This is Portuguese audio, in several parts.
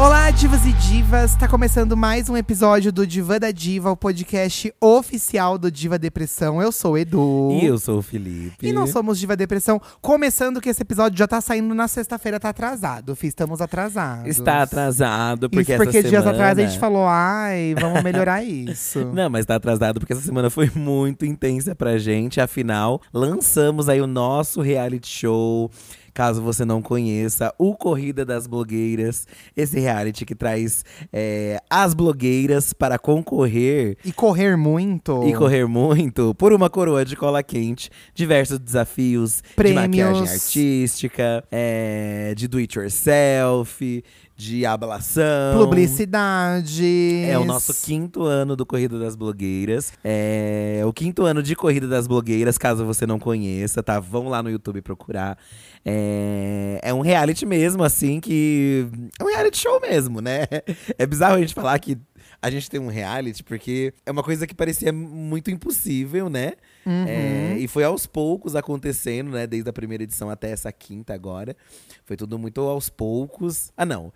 Olá, divas e divas! Tá começando mais um episódio do Diva da Diva, o podcast oficial do Diva Depressão. Eu sou o Edu. E eu sou o Felipe. E nós somos Diva Depressão. Começando que esse episódio já tá saindo na sexta-feira, tá atrasado. Fih, estamos atrasados. Está atrasado, porque Isso essa porque dias semana... atrás a gente falou, ai, vamos melhorar isso. Não, mas tá atrasado porque essa semana foi muito intensa pra gente. Afinal, lançamos aí o nosso reality show. Caso você não conheça, o Corrida das Blogueiras, esse reality que traz é, as blogueiras para concorrer E correr muito. e correr muito por uma coroa de cola quente, diversos desafios Prêmios. de maquiagem artística, é, de do it yourself, de ablação. Publicidade. É o nosso quinto ano do Corrida das Blogueiras. É o quinto ano de Corrida das Blogueiras, caso você não conheça, tá? Vão lá no YouTube procurar. É, é um reality mesmo, assim, que. É um reality show mesmo, né? É bizarro a gente falar que a gente tem um reality, porque é uma coisa que parecia muito impossível, né? É, e foi aos poucos acontecendo, né? Desde a primeira edição até essa quinta agora. Foi tudo muito aos poucos. Ah, não.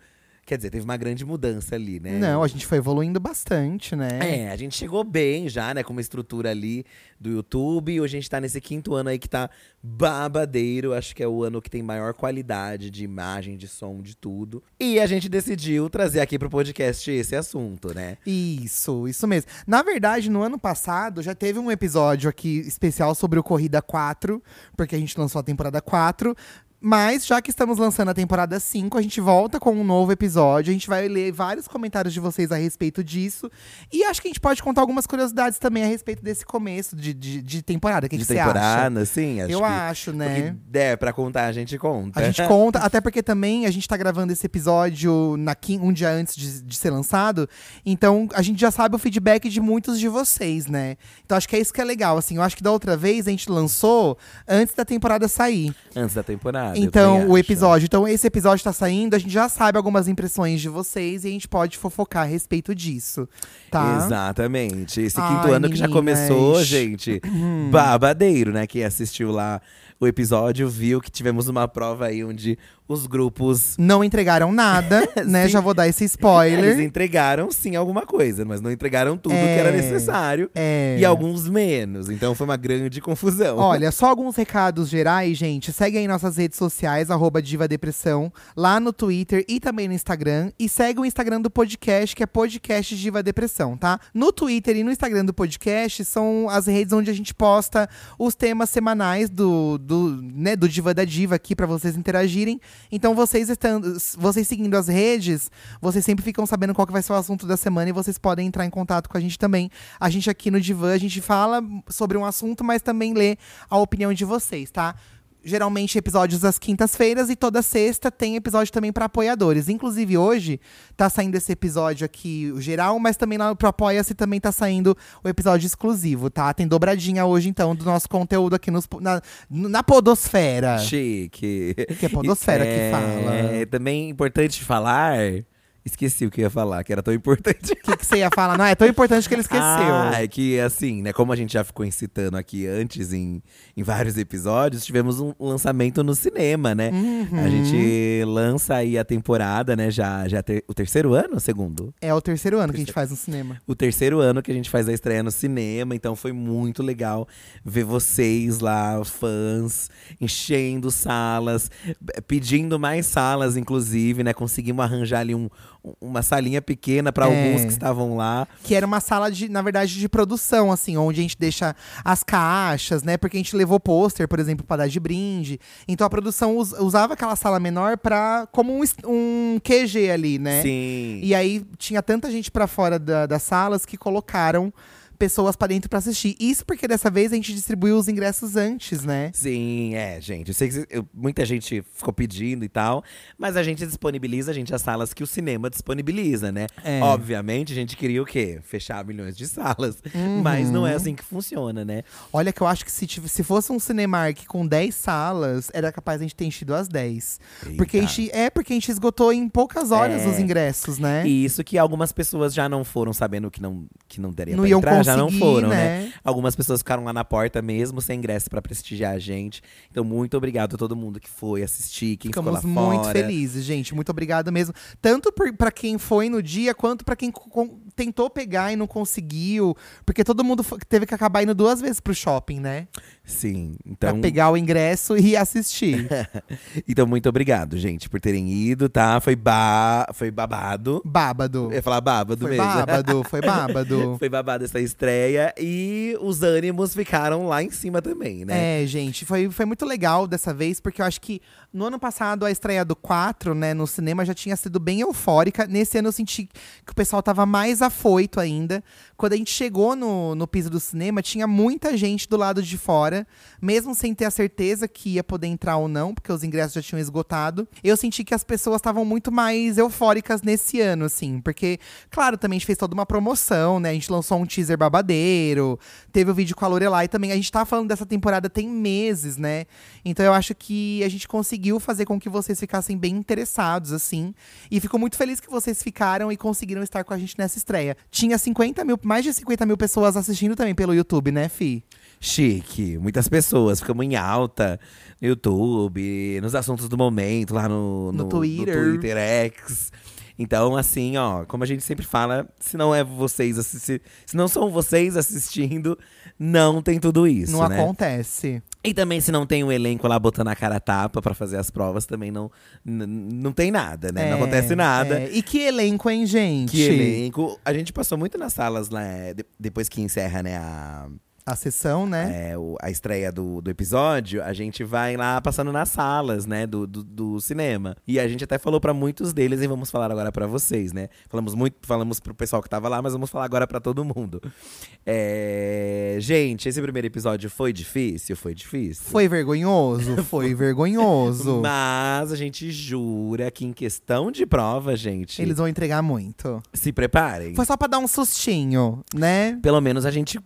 Quer dizer, teve uma grande mudança ali, né? Não, a gente foi evoluindo bastante, né? É, a gente chegou bem já, né, com uma estrutura ali do YouTube. E hoje a gente tá nesse quinto ano aí que tá babadeiro. Acho que é o ano que tem maior qualidade de imagem, de som, de tudo. E a gente decidiu trazer aqui pro podcast esse assunto, né? Isso, isso mesmo. Na verdade, no ano passado já teve um episódio aqui especial sobre o Corrida 4, porque a gente lançou a temporada 4. Mas, já que estamos lançando a temporada 5, a gente volta com um novo episódio. A gente vai ler vários comentários de vocês a respeito disso. E acho que a gente pode contar algumas curiosidades também a respeito desse começo de, de, de temporada. Que, de que você acha? temporada, sim. Acho Eu que, acho, né? Porque der pra contar, a gente conta. A gente conta, até porque também a gente tá gravando esse episódio na quin- um dia antes de, de ser lançado. Então a gente já sabe o feedback de muitos de vocês, né? Então acho que é isso que é legal. Assim, eu acho que da outra vez a gente lançou antes da temporada sair. Antes da temporada. Então, o episódio. Então, esse episódio tá saindo, a gente já sabe algumas impressões de vocês e a gente pode fofocar a respeito disso. Tá? Exatamente. Esse Ai, quinto ano que já meninas. começou, gente. babadeiro, né? Quem assistiu lá o episódio viu que tivemos uma prova aí onde os grupos. Não entregaram nada, né? Sim. Já vou dar esse Eles spoiler. entregaram sim alguma coisa, mas não entregaram tudo É, que era necessário. é. E alguns menos. Então foi uma grande confusão. Olha, só alguns recados gerais, gente. Segue aí nossas redes sociais, arroba Diva Depressão, lá no Twitter e também no Instagram. E segue o Instagram do podcast, que é podcast Diva Depressão, tá? No Twitter e no Instagram do podcast são as redes onde a gente posta os temas semanais do, do, né, do Diva da Diva aqui pra vocês interagirem. Então, vocês estando, vocês seguindo as redes, vocês sempre ficam sabendo qual que vai ser o assunto da semana e vocês podem entrar em contato com a gente também. A gente aqui no Divan, a gente fala sobre um assunto, mas também lê a opinião de vocês, tá? Geralmente episódios às quintas-feiras e toda sexta tem episódio também para apoiadores. Inclusive hoje tá saindo esse episódio aqui o geral, mas também lá pro Apoia-se também tá saindo o episódio exclusivo, tá? Tem dobradinha hoje então do nosso conteúdo aqui nos, na, na podosfera. Chique. Que é podosfera que fala. É também importante falar Esqueci o que eu ia falar, que era tão importante. O que, que você ia falar? Não, é tão importante que ele esqueceu. Ah, é que assim, né? Como a gente já ficou incitando aqui antes em, em vários episódios, tivemos um lançamento no cinema, né? Uhum. A gente lança aí a temporada, né? Já, já ter, o terceiro ano, segundo? É o terceiro ano que a gente faz no cinema. O terceiro ano que a gente faz a estreia no cinema, então foi muito legal ver vocês lá, fãs, enchendo salas, pedindo mais salas, inclusive, né? Conseguimos arranjar ali um, uma salinha pequena para É. alguns que estavam lá. Que era uma sala, de, na verdade, de produção, assim, onde a gente deixa as caixas, né? Porque a gente levou pôster, por exemplo, pra dar de brinde. Então a produção us- usava aquela sala menor pra, como um, um QG ali, né? Sim. E aí tinha tanta gente pra fora da- das salas que colocaram pessoas pra dentro pra assistir. Isso porque dessa vez a gente distribuiu os ingressos antes, né? Sim, é, gente. Eu sei que eu- muita gente ficou pedindo e tal, mas a gente disponibiliza, gente, as salas que o cinema disponibiliza, né? É. Obviamente, a gente queria o quê? Fechar milhões de salas. Mas não é Uhum. assim que funciona, né? Olha que eu acho que se, se fosse um Cinemark com 10 salas, era capaz a gente ter enchido as 10. Porque a Eita. gente, é porque a gente esgotou em poucas horas É. os ingressos, né? E isso que algumas pessoas já não foram sabendo que não, que não daria Não pra entrar, já não foram, né? né? Algumas pessoas ficaram lá na porta mesmo, sem ingresso pra prestigiar a gente. Então, muito obrigado a todo mundo que foi assistir, quem Ficamos ficou lá muito fora. felizes, gente. Muito obrigada mesmo. Tanto por, pra quem foi no dia, quanto pra quem tentou pegar e não conseguiu. Porque todo mundo teve que acabar indo duas vezes pro shopping, né? Sim, Pra então… pegar o ingresso e assistir. Então, muito obrigado, gente, por terem ido, tá? Foi, ba... foi babado. Bábado. Eu ia falar babado Foi mesmo. bábado, foi bábado. Foi babado essa estreia e os ânimos ficaram lá em cima também, né? É, gente, foi, foi muito legal dessa vez, porque eu acho que no ano passado a estreia do 4, né, no cinema já tinha sido bem eufórica. Nesse ano eu senti que o pessoal tava mais afoito ainda. Quando a gente chegou no, no piso do cinema, tinha muita gente do lado de fora, mesmo sem ter a certeza que ia poder entrar ou não, porque os ingressos já tinham esgotado. Eu senti que as pessoas estavam muito mais eufóricas nesse ano, assim, porque, claro, também a gente fez toda uma promoção, né? A gente lançou um teaser babadeiro, teve o vídeo com a Lorelai também. A gente tá falando dessa temporada tem meses, né? Então eu acho que a gente conseguiu fazer com que vocês ficassem bem interessados, assim. E fico muito feliz que vocês ficaram e conseguiram estar com a gente nessa estreia. Tinha 50 mil, mais de 50 mil pessoas assistindo também pelo YouTube, né, Fi? Chique, muitas pessoas, ficamos em alta no YouTube, nos assuntos do momento, lá no, No Twitter. no Twitter X. Então, assim, ó, como a gente sempre fala, se não é vocês assisti se não são vocês assistindo, não tem tudo isso, Não né? acontece. E também se não tem um elenco lá botando a cara a tapa pra fazer as provas, também não não tem nada, né? não É, acontece nada. é. E que elenco, hein, gente? Que elenco. A gente passou muito nas salas, né? de- depois que encerra, né, a, A sessão, né? é, o- a estreia do, do episódio, a gente vai lá passando nas salas, né, do, do, do cinema. E a gente até falou pra muitos deles e vamos falar agora pra vocês, né? Falamos muito, falamos pro pessoal que tava lá, mas vamos falar agora pra todo mundo. É, gente, esse primeiro episódio foi difícil, foi difícil. Foi vergonhoso? Foi vergonhoso. Mas a gente jura que em questão de prova, gente, Eles vão entregar muito. se preparem. Foi só pra dar um sustinho, né? Pelo menos a gente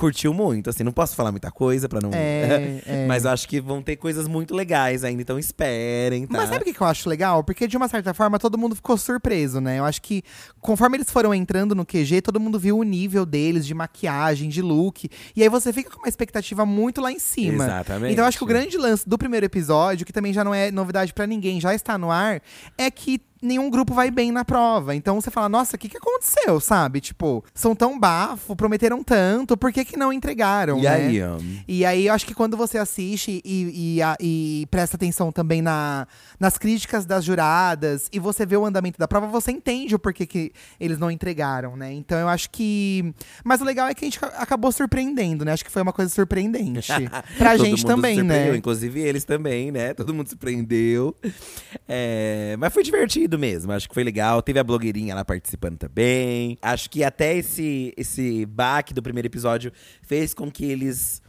curtiu muito, assim, não posso falar muita coisa pra não. É, é. Mas acho que vão ter coisas muito legais ainda, então esperem, tá? Mas sabe o que que eu acho legal? Porque, de uma certa forma, todo mundo ficou surpreso, né? Eu acho que, conforme eles foram entrando no QG, todo mundo viu o nível deles de maquiagem, de look. E aí você fica com uma expectativa muito lá em cima. Exatamente. Então eu acho que o grande lance do primeiro episódio, que também já não é novidade pra ninguém, já está no ar, é que nenhum grupo vai bem na prova. Então você fala, nossa, o que, que aconteceu, sabe? Tipo, são tão bafo, prometeram tanto, por que, que não entregaram? E né? aí, ó, E aí, eu acho que quando você assiste e, e, a- e presta atenção também na, nas críticas das juradas e você vê o andamento da prova, você entende o porquê que eles não entregaram, né? Então eu acho que. Mas o legal é que a gente ca- acabou surpreendendo, né? Acho que foi uma coisa surpreendente. pra gente também, surpreendeu, né? Inclusive eles também, né? Todo mundo se prendeu. É, mas foi divertido mesmo. Acho que foi legal. Teve a blogueirinha lá participando também. Acho que até esse, esse baque do primeiro episódio fez com que eles,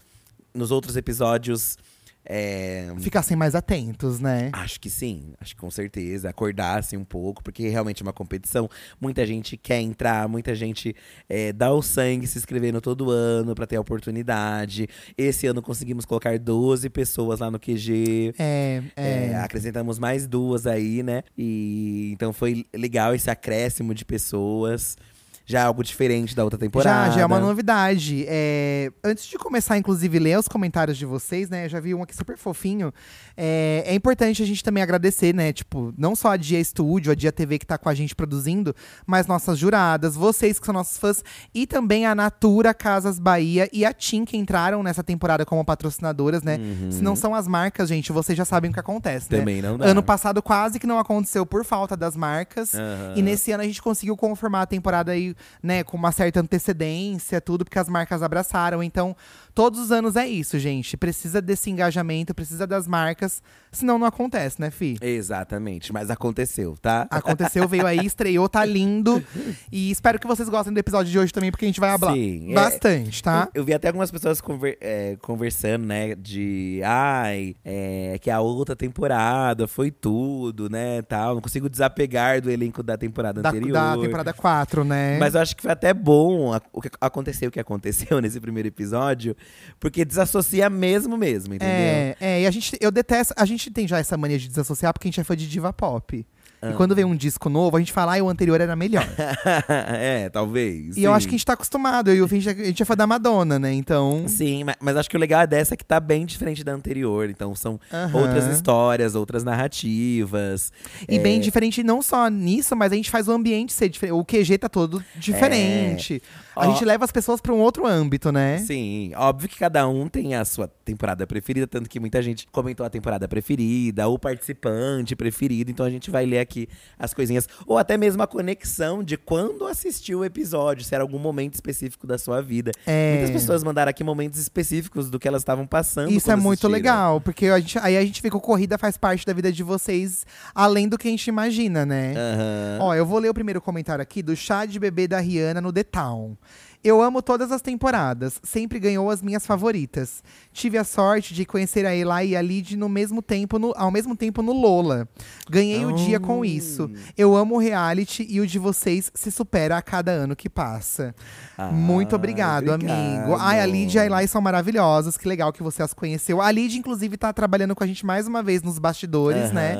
nos outros episódios, É, Ficassem mais atentos, né? Acho que sim, acho que com certeza. Acordassem um pouco, porque realmente é uma competição. Muita gente quer entrar, muita gente é, dá o sangue se inscrevendo todo ano pra ter a oportunidade. Esse ano conseguimos colocar 12 pessoas lá no QG. É, é. É, acrescentamos mais duas aí, né? E então foi legal esse acréscimo de pessoas. Já é algo diferente da outra temporada. Já, já é uma novidade. É, antes de começar, inclusive, ler os comentários de vocês, né? Eu já vi um aqui super fofinho. É, é importante a gente também agradecer, né? Tipo, não só a Dia Studio, a Dia TV que tá com a gente produzindo, mas nossas juradas, vocês que são nossos fãs, e também a Natura, Casas Bahia e a TIM que entraram nessa temporada como patrocinadoras, né? Se não são as marcas, gente, vocês já sabem o que acontece, né? Uhum. Também não dá. Ano passado quase que não aconteceu por falta das marcas. Aham. E nesse ano a gente conseguiu confirmar a temporada aí, né, com uma certa antecedência, tudo, porque as marcas abraçaram. Então, todos os anos é isso, gente. Precisa desse engajamento, precisa das marcas, senão não acontece, né, Fi? Exatamente, mas aconteceu, tá? Aconteceu, veio aí, estreou, tá lindo. E espero que vocês gostem do episódio de hoje também, porque a gente vai falar Sim, é- bastante, tá? Eu, eu vi até algumas pessoas conver- é, conversando, né? De ai, é, que a outra temporada foi tudo, né? Tal. Não consigo desapegar do elenco da temporada Da, anterior. da temporada 4, né? Mas eu acho que foi até bom a- o que aconteceu o que aconteceu nesse primeiro episódio, porque desassocia mesmo mesmo, entendeu? É, é, e a gente, eu detesto, a gente tem já essa mania de desassociar porque a gente é fã de diva pop. E quando vem um disco novo, a gente fala, ai, o anterior era melhor. é, talvez. E eu sim. acho que a gente tá acostumado, eu e o Finn, a gente é fã da Madonna, né? Então. Sim, ma- mas acho que o legal é dessa que tá bem diferente da anterior. Então são outras histórias, outras narrativas. E É, bem diferente, não só nisso, mas a gente faz o ambiente ser diferente. O QG tá todo diferente. A. Ó. gente leva as pessoas pra um outro âmbito, né? Sim, óbvio que cada um tem a sua temporada preferida, tanto que muita gente comentou a temporada preferida, o participante preferido, então a gente vai ler aqui as coisinhas, ou até mesmo a conexão de quando assistiu o episódio, se era algum momento específico da sua vida. É. Muitas pessoas mandaram aqui momentos específicos do que elas estavam passando. Isso é muito assistiram. legal, porque a gente- aí a gente vê que a corrida faz parte da vida de vocês, além do que a gente imagina, né? Aham. Ó, eu vou ler o primeiro comentário aqui do chá de bebê da Rihanna no The Town. Eu amo todas as temporadas, sempre ganhou as minhas favoritas. Tive a sorte de conhecer a Eli e a Lid no mesmo tempo no- ao mesmo tempo no Lola. Ganhei o dia com isso. Eu amo o reality e o de vocês se supera a cada ano que passa. Ah, Muito obrigado, obrigado. amigo. Ai, a Lid e a Eli são maravilhosas. Que legal que você as conheceu. A Lid, inclusive, tá trabalhando com a gente mais uma vez nos bastidores, né?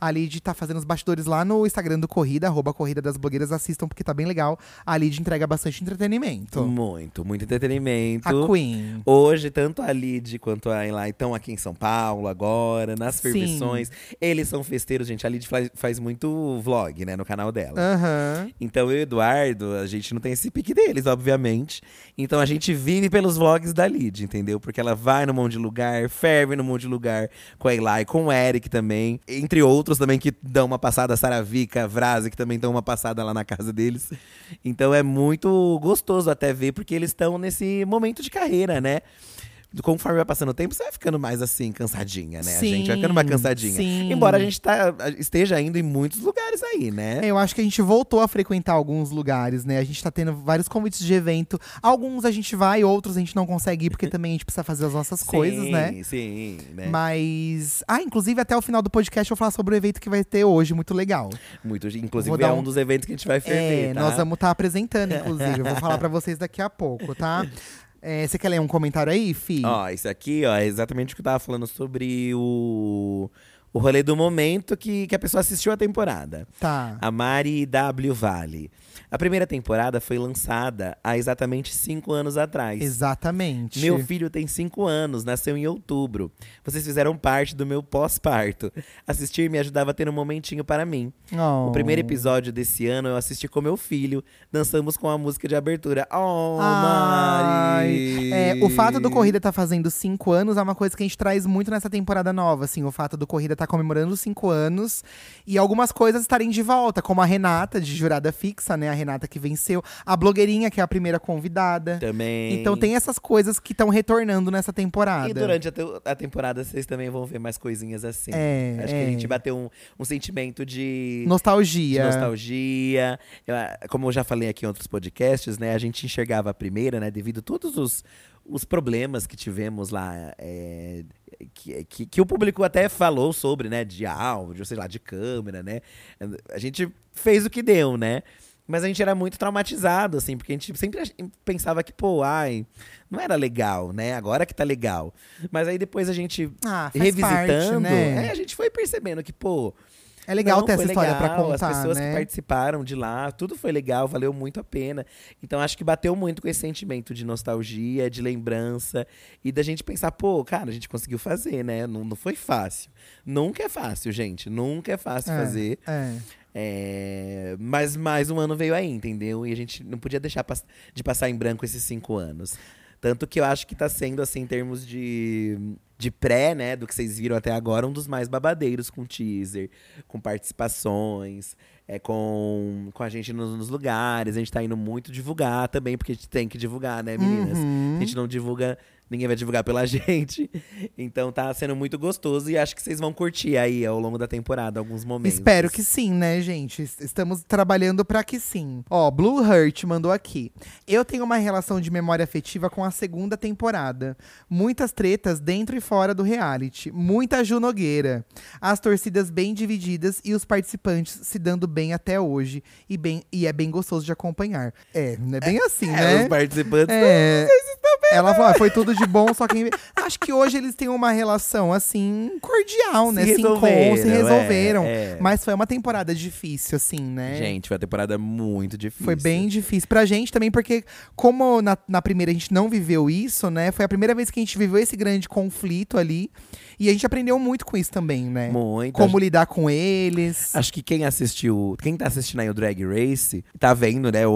A Lid tá fazendo os bastidores lá no Instagram do Corrida, arroba Corrida das Blogueiras. Assistam, porque tá bem legal. A Lid entrega bastante entretenimento. Muito, muito entretenimento. A Queen. Hoje, tanto a Lid quanto a Eli estão aqui em São Paulo agora, nas fervições. Eles são festeiros, gente. A Lid faz, faz muito vlog, né, no canal dela. Aham. Então eu e o Eduardo, a gente não tem esse pique deles, obviamente. Então a gente vive pelos vlogs da Lid, entendeu? Porque ela vai num monte de lugar, ferve num monte de lugar com a Eli, com o Eric também. Entre outros também que dão uma passada, a Saravica, a Vrase, que também dão uma passada lá na casa deles. Então é muito gostoso até ver, porque eles estão nesse momento de carreira, né? Conforme vai passando o tempo, você vai ficando mais assim, cansadinha, né? a gente vai ficando mais Sim, cansadinha. sim. Embora a gente tá, esteja indo em muitos lugares aí, né? É, Eu acho que a gente voltou a frequentar alguns lugares, né? A gente tá tendo vários convites de evento. Alguns a gente vai, outros a gente não consegue ir, porque também a gente precisa fazer as nossas coisas, Sim, né? Sim, né? Mas. Ah, inclusive até o final do podcast eu vou falar sobre o evento que vai ter hoje, muito legal. Muito, inclusive é um- um dos eventos que a gente vai ferver, É, tá? nós vamos estar apresentando, inclusive. Eu vou falar pra vocês daqui a pouco, tá? É, você quer ler um comentário aí, Fi? Ó, isso aqui, ó, é exatamente o que eu tava falando sobre o, o rolê do momento que, que a pessoa assistiu a temporada. Tá. A Mari W. Vale. A primeira temporada foi lançada há exatamente cinco anos atrás. Exatamente. Meu filho tem cinco anos, nasceu em outubro. Vocês fizeram parte do meu pós-parto. Assistir me ajudava a ter um momentinho para mim. Oh. O primeiro episódio desse ano eu assisti com meu filho. Dançamos com a música de abertura. Oh, Ai, Mari! é, o fato do Corrida tá fazendo cinco anos é uma coisa que a gente traz muito nessa temporada nova, assim. O fato do Corrida tá comemorando os cinco anos e algumas coisas estarem de volta, como a Renata, de jurada fixa, né? A Renata que venceu. A blogueirinha, que é a primeira convidada. Também. Então tem essas coisas que estão retornando nessa temporada. E durante a, te- a temporada vocês também vão ver mais coisinhas assim. É, Acho que é. a gente bateu um, um sentimento de. de Nostalgia. nostalgia. Eu, ah, como eu já falei aqui em outros podcasts, né? A gente enxergava a primeira, né? Devido a todos os, os problemas que tivemos lá, é, que, que, que, o público até falou sobre, né? De áudio, sei lá, de câmera, né? A gente fez o que deu, né? Mas a gente era muito traumatizado, assim, porque a gente sempre pensava que, pô, ai, não era legal, né? Agora que tá legal. Mas aí depois a gente, ah, revisitando, parte, né? é, a gente foi percebendo que, pô, é legal não, ter essa história legal, pra contar, As pessoas né? que participaram de lá, tudo foi legal, valeu muito a pena. Então acho que bateu muito com esse sentimento de nostalgia, de lembrança e da gente pensar, pô, cara, a gente conseguiu fazer, né? Não, não foi fácil. Nunca é fácil, gente. Nunca é fácil É, fazer. é. É, mas mais um ano veio aí, entendeu? E a gente não podia deixar de passar em branco esses cinco anos. Tanto que eu acho que tá sendo, assim, em termos de, de pré, né, do que vocês viram até agora, um dos mais babadeiros com teaser, com participações, é, com, com a gente nos, nos lugares. A gente tá indo muito divulgar também, porque a gente tem que divulgar, né, meninas? Uhum. A gente não divulga, ninguém vai divulgar pela gente. Então tá sendo muito gostoso e acho que vocês vão curtir aí ao longo da temporada alguns momentos. Espero que sim, né, gente? Es- Estamos trabalhando pra que sim. Ó, Blue Heart mandou aqui. Eu tenho uma relação de memória afetiva com a segunda temporada. Muitas tretas dentro e fora do reality. Muita Ju Nogueira. As torcidas bem divididas e os participantes se dando bem até hoje. E, bem, e é bem gostoso de acompanhar. É, não é bem assim, É, né? os participantes É, ela falou, ah, foi tudo de bom, só que acho que hoje eles têm uma relação assim cordial, né? Se Se encontram, se resolveram, é, é. Mas foi uma temporada difícil, assim, né? Gente, foi uma temporada muito difícil. Foi bem difícil pra gente também, porque como na, na primeira a gente não viveu isso, né? Foi a primeira vez que a gente viveu esse grande conflito ali. E a gente aprendeu muito com isso também, né? Muito. Como lidar com eles. Acho que quem assistiu, quem tá assistindo aí o Drag Race, tá vendo, né,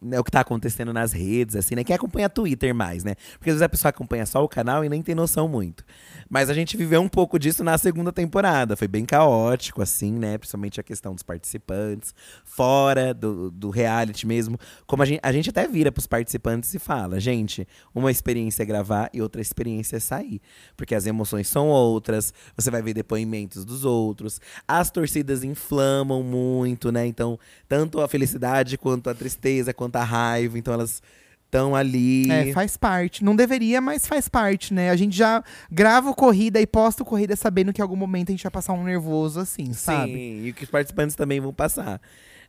né, o que tá acontecendo nas redes, assim, né? Quem acompanha Twitter mais, né? Porque às vezes a pessoa acompanha só o canal e nem tem noção muito. Mas a gente viveu um pouco disso na segunda temporada. Foi bem caótico, assim, né? Principalmente a questão dos participantes, fora do, do reality mesmo. Como a gente, a gente até vira pros participantes e fala, gente, uma experiência é gravar e outra experiência é sair. Porque as emoções são outras, você vai ver depoimentos dos outros. As torcidas inflamam muito, né? Então, tanto a felicidade quanto a tristeza, quanto a raiva. Então, elas estão ali. É, faz parte. Não deveria, mas faz parte, né? A gente já grava o corrida e posta o corrida sabendo que em algum momento a gente vai passar um nervoso assim, sabe? Sim, e que os participantes também vão passar.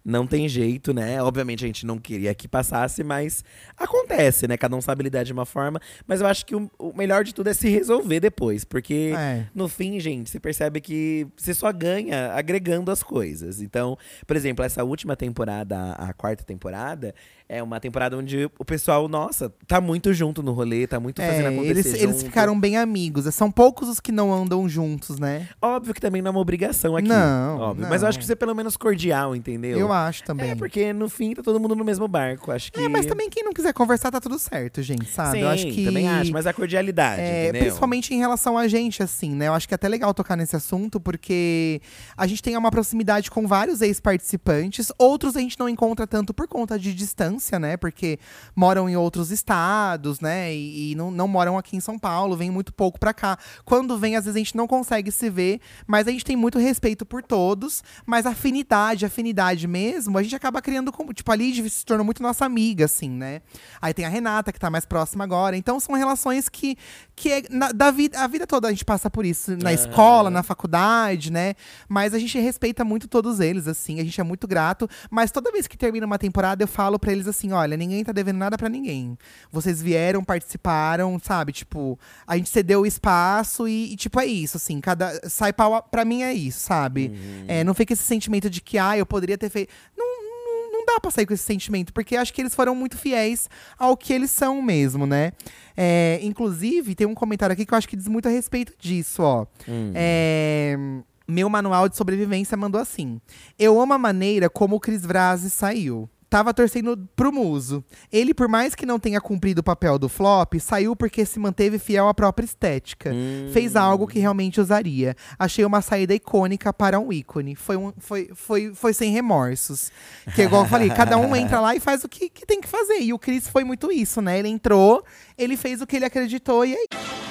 Não tem jeito, né? Obviamente a gente não queria que passasse, mas acontece, né? Cada um sabe lidar de uma forma. Mas eu acho que o, o melhor de tudo é se resolver depois. Porque É. no fim, gente, você percebe que você só ganha agregando as coisas. Então, por exemplo, essa última temporada, a quarta temporada, é uma temporada onde o pessoal, nossa, tá muito junto no rolê, tá muito fazendo É, acontecer eles, eles junto. ficaram bem amigos. São poucos os que não andam juntos, né? Óbvio que também não é uma obrigação aqui. Não, óbvio. Mas eu não. acho que você é pelo menos cordial, entendeu? Eu acho também. É, porque no fim tá todo mundo no mesmo barco. Acho que. É, mas também quem não quiser conversar tá tudo certo, gente, sabe? Sim, eu acho que também acho, mas a cordialidade, É, entendeu? principalmente em relação a gente, assim, né? Eu acho que é até legal tocar nesse assunto, porque a gente tem uma proximidade com vários ex-participantes. Outros a gente não encontra tanto por conta de distância, né? Porque moram em outros estados, né? E, e não, não moram aqui em São Paulo, vêm muito pouco pra cá. Quando vem, às vezes a gente não consegue se ver, mas a gente tem muito respeito por todos. Mas afinidade, afinidade mesmo, a gente acaba criando como. Tipo, a Lid se tornou muito nossa amiga, assim, né? Aí tem a Renata, que tá mais próxima agora. Então são relações que, que é, na- da vida, a vida toda a gente passa por isso. Na escola, na faculdade, né? Mas a gente respeita muito todos eles, assim. A gente é muito grato. Mas toda vez que termina uma temporada, eu falo pra eles assim: olha, ninguém tá devendo nada pra ninguém. Vocês vieram, participaram, sabe? Tipo, a gente cedeu o espaço e, e, tipo, é isso, assim. Cada. Sai pau. Pra mim é isso, sabe? É, não fica esse sentimento de que, ah, eu poderia ter feito. Não, não, não dá pra sair com esse sentimento, porque acho que eles foram muito fiéis ao que eles são mesmo, né? É, inclusive, tem um comentário aqui que eu acho que diz muito a respeito disso, ó. É, meu manual de sobrevivência mandou assim: Eu amo a maneira como o Cris Vrase saiu. Tava torcendo pro Muso. Ele, por mais que não tenha cumprido o papel do flop, saiu porque se manteve fiel à própria estética. Fez algo que realmente usaria. Achei uma saída icônica para um ícone. Foi, um, foi, foi, foi sem remorsos. Que, igual eu falei, cada um entra lá e faz o que, que tem que fazer. E o Cris foi muito isso, né? Ele entrou, ele fez o que ele acreditou e aí.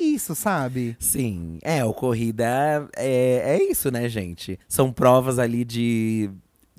Isso, sabe? Sim, é, o corrida é, é isso, né, gente? São provas ali de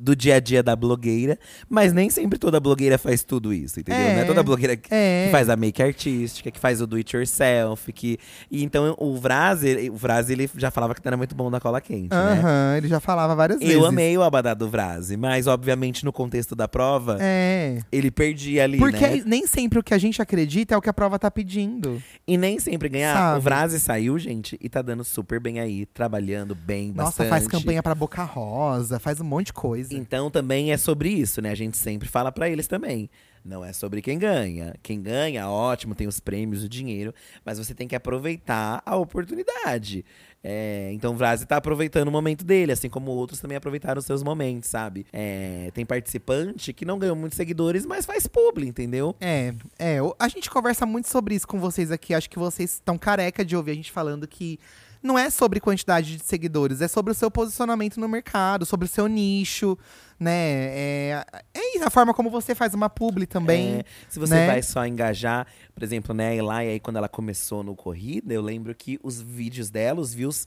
do dia a dia da blogueira, mas nem sempre toda blogueira faz tudo isso, entendeu? É, Não é toda blogueira que, é. que faz a make artística, que faz o do it yourself, que e então o Vraz, ele- o Vraz ele já falava que não era muito bom na cola quente, né? Aham, ele já falava várias vezes. Eu amei o abadá do Vraz, mas obviamente no contexto da prova, É. ele perdia ali, Porque né? nem sempre o que a gente acredita é o que a prova tá pedindo. E nem sempre ganhar. Sabe? O Vraz saiu, gente, e tá dando super bem aí, trabalhando bem, Nossa, bastante. faz campanha pra Boca Rosa, faz um monte de coisa. Então também é sobre isso, né? A gente sempre fala pra eles também. Não é sobre quem ganha. Quem ganha, ótimo, tem os prêmios, o dinheiro, mas você tem que aproveitar a oportunidade. É, então o Vrazi tá aproveitando o momento dele, assim como outros também aproveitaram os seus momentos, sabe? É, tem participante que não ganhou muitos seguidores, mas faz publi, entendeu? É, é. A gente conversa muito sobre isso com vocês aqui. Acho que vocês estão careca de ouvir a gente falando que não é sobre quantidade de seguidores, é sobre o seu posicionamento no mercado, sobre o seu nicho, né? É, é isso, a forma como você faz uma publi também. É, se você né? vai só engajar, por exemplo, né, a Eli, aí quando ela começou no Corrida, eu lembro que os vídeos dela, os views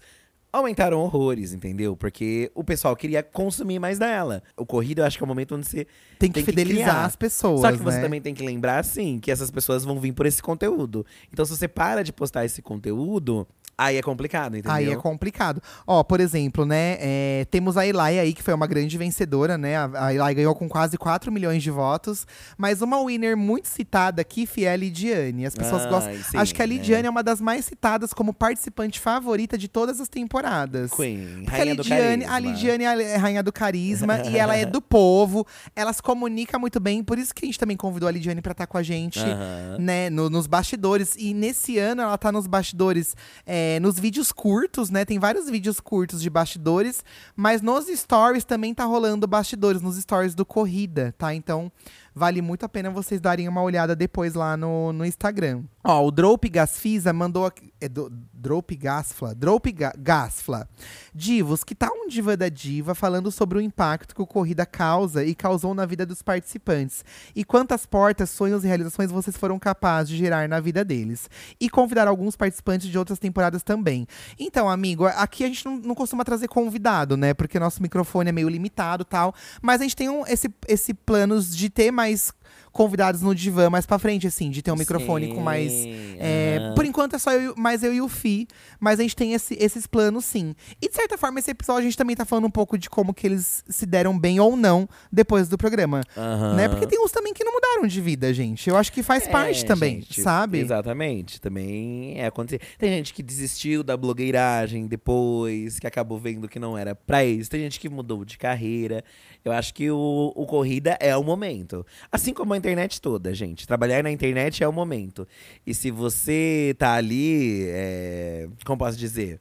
aumentaram horrores, entendeu? Porque o pessoal queria consumir mais dela. O Corrida, eu acho que é o momento onde você Tem que fidelizar criar. as pessoas, Só que você né? também tem que lembrar, assim, que essas pessoas vão vir por esse conteúdo. Então, se você para de postar esse conteúdo, aí é complicado, entendeu? Aí é complicado. Ó, por exemplo, né? é, temos a Eli aí, que foi uma grande vencedora, né? A, a Eli ganhou com quase 4 milhões de votos. Mas uma winner muito citada aqui, que é a Lidiane. As pessoas gostam. sim, Acho que a né? Lidiane é uma das mais citadas como participante favorita de todas as temporadas. Queen, Porque rainha a do Lidiane, a carisma. Lidiane é a rainha do carisma e ela é do povo. Ela se comunica muito bem, por isso que a gente também convidou a Lidiane pra estar com a gente, Aham. né, no- nos bastidores. E nesse ano ela tá nos bastidores, é, nos vídeos curtos, né? Tem vários vídeos curtos de bastidores, mas nos stories também tá rolando bastidores, nos stories do Corrida, tá? Então vale muito a pena vocês darem uma olhada depois lá no, no Instagram. Ó, o Drope Gasfisa mandou. aqui- É do, Drope Gasfla? Drope Ga- Gasfla. Divos, que tal um Diva da Diva falando sobre o impacto que o Corrida causa e causou na vida dos participantes? E quantas portas, sonhos e realizações vocês foram capazes de gerar na vida deles? E convidar alguns participantes de outras temporadas também. Então, amigo, aqui a gente não, não costuma trazer convidado, né? Porque nosso microfone é meio limitado tal. Mas a gente tem um, esse, esse planos de ter mais convidados no divã mais pra frente, assim, de ter um microfone com mais. É, aham. por enquanto é só eu, mais eu e o Fi, mas a gente tem esse- esses planos sim. E de certa forma, esse episódio a gente também tá falando um pouco de como que eles se deram bem ou não depois do programa. Aham. Né? Porque tem uns também que não mudaram de vida, gente. Eu acho que faz parte É, também, gente, sabe? Exatamente. Também é acontecer. Tem gente que desistiu da blogueiragem depois, que acabou vendo que não era pra isso. Tem gente que mudou de carreira. Eu acho que o, o corrida é o momento. Assim como a internet toda, gente. Trabalhar na internet é o momento. E se você tá ali, é, como posso dizer?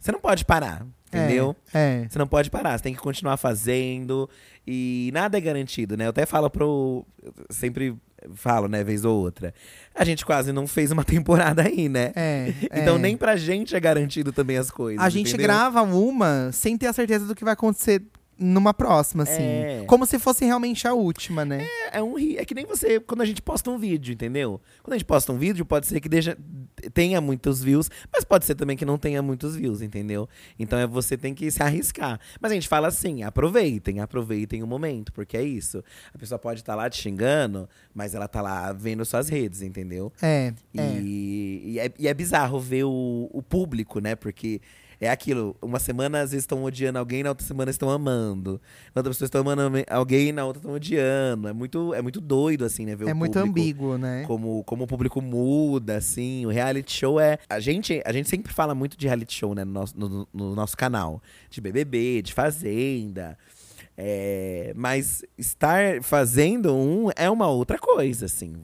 Você não pode parar, entendeu? É. Você não pode parar, você tem que continuar fazendo. E nada é garantido, né? Eu até falo pro. Sempre falo, né, vez ou outra. A gente quase não fez uma temporada aí, né? É, Então é. nem pra gente é garantido também as coisas. A gente entendeu? grava uma sem ter a certeza do que vai acontecer numa próxima, assim. É. Como se fosse realmente a última, né? É, é um ri- é que nem você, quando a gente posta um vídeo, entendeu? Quando a gente posta um vídeo, pode ser que deixa, tenha muitos views, mas pode ser também que não tenha muitos views, entendeu? Então é você tem que se arriscar. Mas a gente fala assim, aproveitem, aproveitem o momento, porque é isso. A pessoa pode estar lá te xingando, mas ela tá lá vendo suas redes, entendeu? É, é. E, e é, e é bizarro ver o, o público, né? Porque É aquilo, uma semana às vezes estão odiando alguém, na outra semana estão amando. Na outra pessoa estão amando alguém, na outra estão odiando. É muito, é muito doido, assim, né? Ver É o muito público, ambíguo, né? Como, como o público muda, assim. O reality show é. A gente, a gente sempre fala muito de reality show, né, no nosso, no, no nosso canal. De BBB, de Fazenda. É, mas estar fazendo um é uma outra coisa, assim.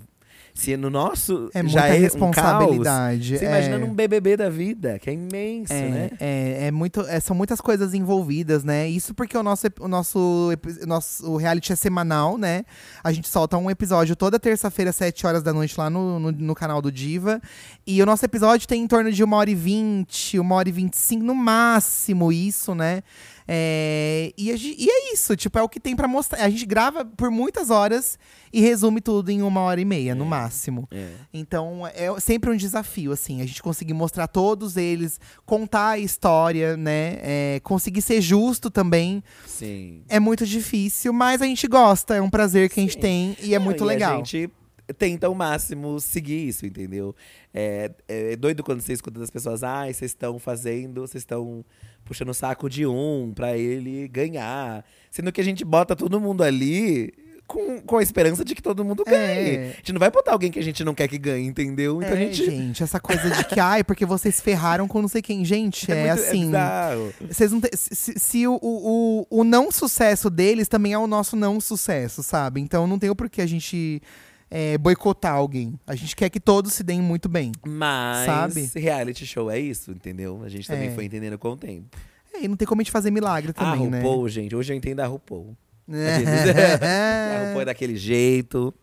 Se no nosso É já muita é um responsabilidade, caos, você é. imagina num BBB da vida, que é imenso, É, né? é, é muito, é, são muitas coisas envolvidas, né? Isso porque o nosso, o nosso, o nosso o reality é semanal, né? A gente solta um episódio toda terça-feira, às 7 horas da noite, lá no, no, no canal do Diva. E o nosso episódio tem em torno de uma hora e vinte, uma hora e vinte e cinco, no máximo, isso, né? É, e, e é isso, tipo, é o que tem pra mostrar. A gente grava por muitas horas e resume tudo em uma hora e meia, no máximo. É. Então é sempre um desafio, assim, a gente conseguir mostrar todos eles, contar a história, né? é, conseguir ser justo também. Sim. É muito difícil, mas a gente gosta, é um prazer que a gente Sim. tem e é Não, muito e legal. A gente tenta ao máximo seguir isso, entendeu? É, é doido quando você escuta das pessoas, ah, vocês estão fazendo, vocês estão puxando o saco de um pra ele ganhar. Sendo que a gente bota todo mundo ali com, com a esperança de que todo mundo ganhe. É. A gente não vai botar alguém que a gente não quer que ganhe, entendeu? Então É, a gente. gente, essa coisa de que, ai, porque vocês ferraram com não sei quem. Gente, é, muito- assim. bizarro. Vocês não têm- se, se- o, o, o não sucesso deles também é o nosso não sucesso, sabe? Então não tem o porquê a gente é, boicotar alguém. A gente quer que todos se deem muito bem. Mas Sabe? reality show é isso, entendeu? A gente também É. foi entendendo com o tempo. É, e não tem como a gente fazer milagre também, a né? RuPaul, gente, hoje eu entendo a RuPaul. É. a RuPaul é daquele jeito,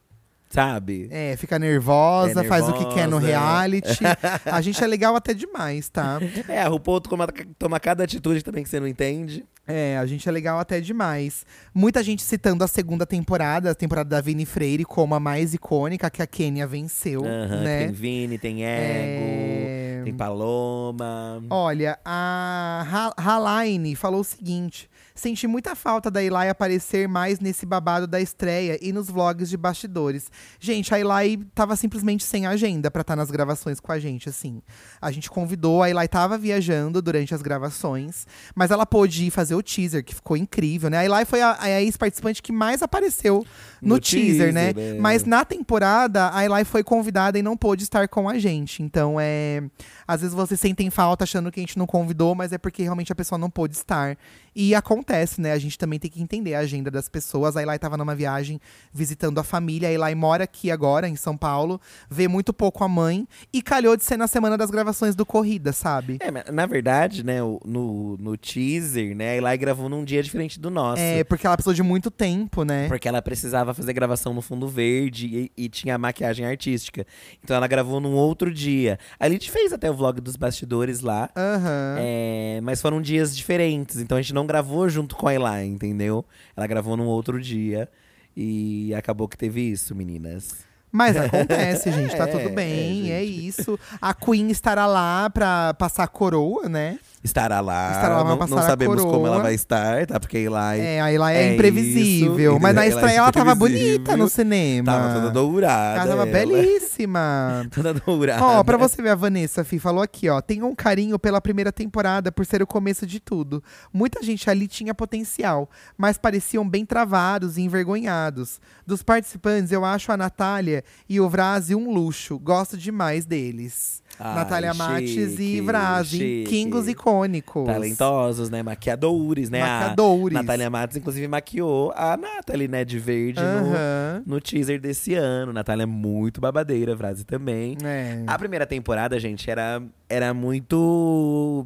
sabe? É, fica nervosa, É faz o que quer no nervosa. reality. A gente é legal até demais, tá? É, a RuPaul toma, toma cada atitude também que você não entende. É, a gente é legal até demais. Muita gente citando a segunda temporada, a temporada da Vini Freire, como a mais icônica, que a Kenya venceu, Aham, né? Tem Vini, tem Ego, É. tem Paloma. Olha, a Ha- Halaine falou o seguinte: senti muita falta da Eli aparecer mais nesse babado da estreia e nos vlogs de bastidores. Gente, a Eli tava simplesmente sem agenda pra estar nas gravações com a gente, assim. A gente convidou, a Eli tava viajando durante as gravações, mas ela pôde ir fazer o teaser, que ficou incrível, né? A Eli foi a, a ex-participante que mais apareceu no, No teaser, né? teaser, é. Mas na temporada, a Eli foi convidada e não pôde estar com a gente. Então, é. Às vezes vocês sentem falta achando que a gente não convidou, mas é porque realmente a pessoa não pôde estar. E acontece, né? A gente também tem que entender a agenda das pessoas. A Eli tava numa viagem visitando a família. A Eli mora aqui agora, em São Paulo, vê muito pouco a mãe. E calhou de ser na semana das gravações do Corrida, sabe? É, na verdade, né, no, no teaser, né, a Eli gravou num dia diferente do nosso. É, porque ela precisou de muito tempo, né? Porque ela precisava fazer gravação no fundo verde e, e tinha a maquiagem artística. Então ela gravou num outro dia. A gente fez até o vlog dos bastidores lá. Aham. É, mas foram dias diferentes, então a gente não gravou junto com a Eli, entendeu? Ela gravou num outro dia e acabou que teve isso, meninas. Mas acontece, gente, tá É, tudo bem, é, é, isso. A Queen estará lá pra passar a coroa, né? Estará lá, Estará lá não, não a sabemos como ela vai estar, tá? Porque a Eli É, aí lá é, É imprevisível. isso, mas na é estreia ela tava bonita no cinema. tava toda dourada. Ela tava ela. belíssima. Toda dourada. Ó, pra você ver, a Vanessa, Fih, falou aqui, ó. Tenho um carinho pela primeira temporada por ser o começo de tudo. Muita gente ali tinha potencial, mas pareciam bem travados e envergonhados. Dos participantes, eu acho a Natália e o Vrasi um luxo. Gosto demais deles. Ai, Natália Mates e chique, chique. kingos icônicos. Talentosos, né? Maquiadores, né? A Maquiadores. Natália Matos, inclusive, maquiou a Nathalie, né? De verde Aham. no, no teaser desse ano. Natália é muito babadeira, Vrasi também. É. A primeira temporada, gente, era, era muito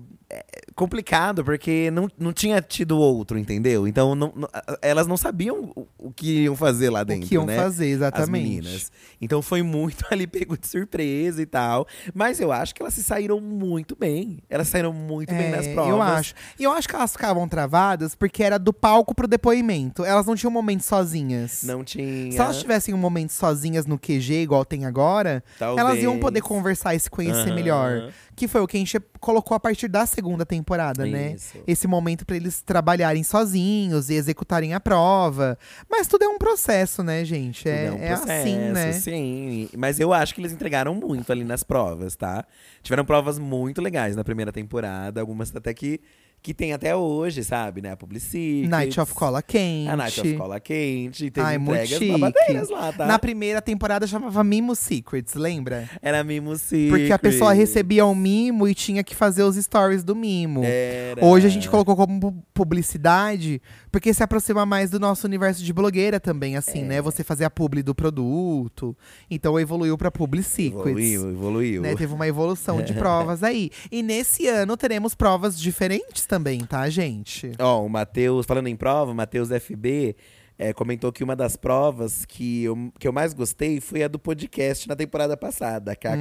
complicado, porque não, não tinha tido outro, entendeu? Então, não- não- elas não sabiam o, o que iam fazer lá dentro, o que iam né? fazer, As exatamente. meninas. Então foi muito ali pego de surpresa e tal. Mas eu acho que elas se saíram muito bem. Elas saíram muito bem nas É, provas. Eu acho. E eu acho que elas ficavam travadas porque era do palco pro depoimento. Elas não tinham momento sozinhas. Não tinha. Se elas tivessem um momento sozinhas no QG, igual tem agora, Talvez. elas iam poder conversar e se conhecer Aham. melhor. Que foi o que a gente colocou a partir da segunda temporada, né? Isso. Esse momento pra eles trabalharem sozinhos e executarem a prova. Mas tudo é um processo, né, gente? É, Tudo um é assim, né? Sim, mas eu acho que eles entregaram muito ali nas provas, tá? Tiveram provas muito legais na primeira temporada, algumas até que, que tem até hoje, sabe, né? A Publicity. Night of Cola Quente. A Night of Cola Quente. Teve Ai, entregas babadeiras lá, tá? Na primeira temporada chamava Mimo Secrets, lembra? Era Mimo Secret. Porque a pessoa recebia um mimo e tinha que fazer os stories do mimo. Era. Hoje a gente colocou como pu- publicidade, porque se aproxima mais do nosso universo de blogueira também, assim, É. né? Você fazer a publi do produto. Então evoluiu pra Public Secrets. Evoluiu, evoluiu. Né, teve uma evolução de provas aí. E nesse ano teremos provas diferentes também, tá, gente? Ó, o Matheus, falando em prova, o Matheus FB é, comentou que uma das provas que eu, que eu mais gostei foi a do podcast na temporada passada. KKKK.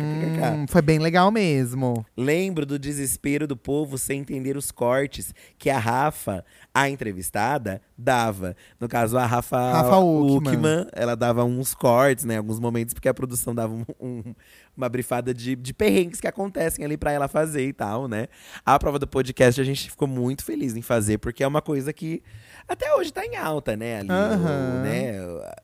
Hum, foi bem legal mesmo. Lembro do desespero do povo sem entender os cortes que a Rafa, a entrevistada, dava. No caso, a Rafa, Rafa. Uckmann, ela dava uns cortes, né? Alguns momentos, porque a produção dava um- um- uma brifada de, de perrengues que acontecem ali pra ela fazer e tal, né? A prova do podcast a gente ficou muito feliz em fazer, porque é uma coisa que até hoje tá em alta, né? Ali, Aham. o, né?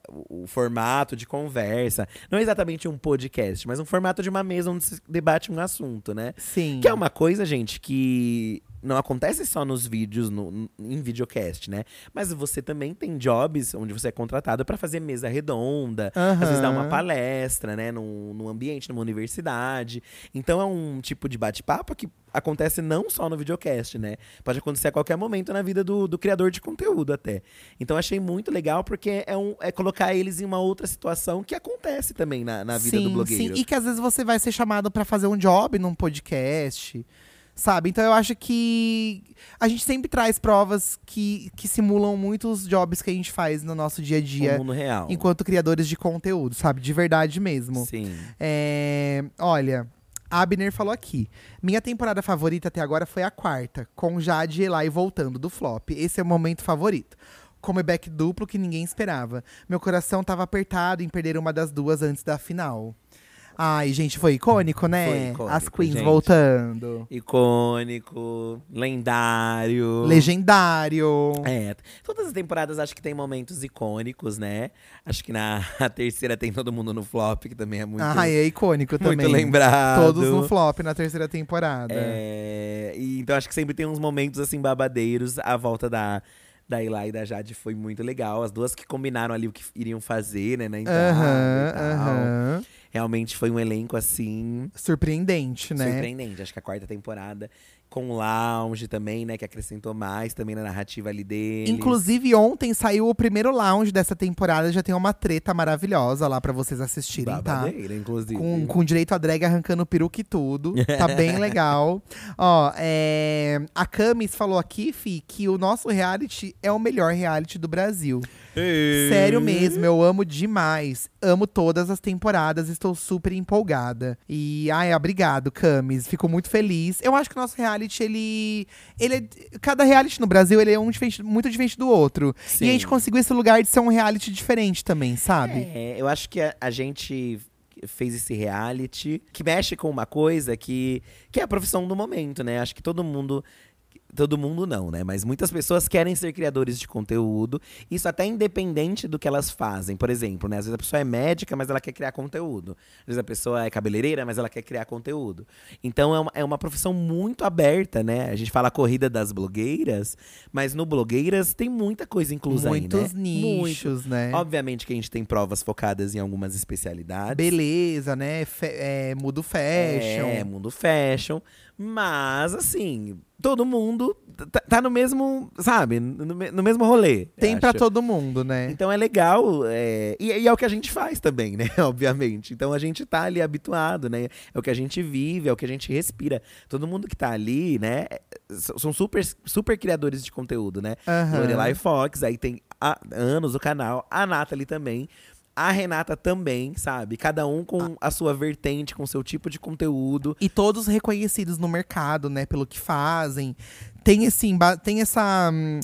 O, o formato de conversa. Não é exatamente um podcast, mas um formato de uma mesa onde se debate um assunto, né? Sim. Que é uma coisa, gente, que não acontece só nos vídeos, no, em videocast, né? Mas você também tem jobs onde você é contratado pra fazer mesa redonda, às vezes dar uma palestra, né? Num, num ambiente, numa universidade. Então é um tipo de bate-papo que acontece não só no videocast, né? Pode acontecer a qualquer momento na vida do, do criador de conteúdo até. Então achei muito legal porque é, um, é colocar eles em uma outra situação que acontece também na, na vida sim, do blogueiro. Sim, e que às vezes você vai ser chamado pra fazer um job num podcast. Sabe? Então eu acho que a gente sempre traz provas que, que simulam muitos jobs que a gente faz no nosso dia a No dia mundo real. enquanto criadores de conteúdo, sabe? De verdade mesmo. Sim. É, olha, Abner falou aqui. Minha temporada favorita até agora foi a quarta, com Jade e Eli voltando do flop. Esse é o momento favorito. Comeback duplo que ninguém esperava. Meu coração tava apertado em perder uma das duas antes da final. Ai, gente, foi icônico, né? Foi icônico, As queens gente. voltando. Icônico, lendário. Legendário. É, todas as temporadas acho que tem momentos icônicos, né? Acho que na terceira tem todo mundo no flop, que também é muito, Ai, é icônico muito também. lembrado. Todos no flop na terceira temporada. É, e então acho que sempre tem uns momentos assim babadeiros. A volta da, da Eli e da Jade foi muito legal. As duas que combinaram ali o que iriam fazer, né? Na entrada Aham, e tal. aham. Realmente foi um elenco assim. Surpreendente, né? Surpreendente. Acho que a quarta temporada, com o Lounge também, né? Que acrescentou mais também na narrativa ali deles. Inclusive, ontem saiu o primeiro lounge dessa temporada. Já tem uma treta maravilhosa lá pra vocês assistirem, tá? Babadeira, inclusive. Com, com direito a drag arrancando peruca e tudo. Tá bem legal. Ó, é, a Camis falou aqui, Fi, que o nosso reality é o melhor reality do Brasil. Sério mesmo, eu amo demais. Amo todas as temporadas, estou super empolgada. E, ai, obrigado, Camis. Fico muito feliz. Eu acho que o nosso reality, ele. ele é- cada reality no Brasil, ele é um diferente- muito diferente do outro. Sim. E a gente conseguiu esse lugar de ser um reality diferente também, sabe? É, eu acho que a, a gente fez esse reality que mexe com uma coisa que, que é a profissão do momento, né? Acho que todo mundo. Todo mundo não, né? Mas muitas pessoas querem ser criadores de conteúdo. Isso até independente do que elas fazem. Por exemplo, né? Às vezes a pessoa é médica, mas ela quer criar conteúdo. Às vezes a pessoa é cabeleireira, mas ela quer criar conteúdo. Então é uma, é uma profissão muito aberta, né? A gente fala corrida das blogueiras, mas no blogueiras tem muita coisa inclusa Muitos aí, né? nichos, né? Obviamente que a gente tem provas focadas em algumas especialidades. Beleza, né? Fe- é, mudo fashion. É, mundo fashion. Mas, assim, todo mundo tá, tá no mesmo, sabe? No, no mesmo rolê. Tem acho. todo mundo, né? Então é legal. é, e, e é o que a gente faz também, né? Obviamente. Então a gente tá ali habituado, né? É o que a gente vive, é o que a gente respira. Todo mundo que tá ali, né? é, São super, super criadores de conteúdo, né? Aham. Lorelai Fox, aí tem há anos o canal, a Nathalie também. A Renata também, sabe? Cada um com a sua vertente, com seu tipo de conteúdo. E todos reconhecidos no mercado, né? Pelo que fazem. Tem emba- tem essa. hum,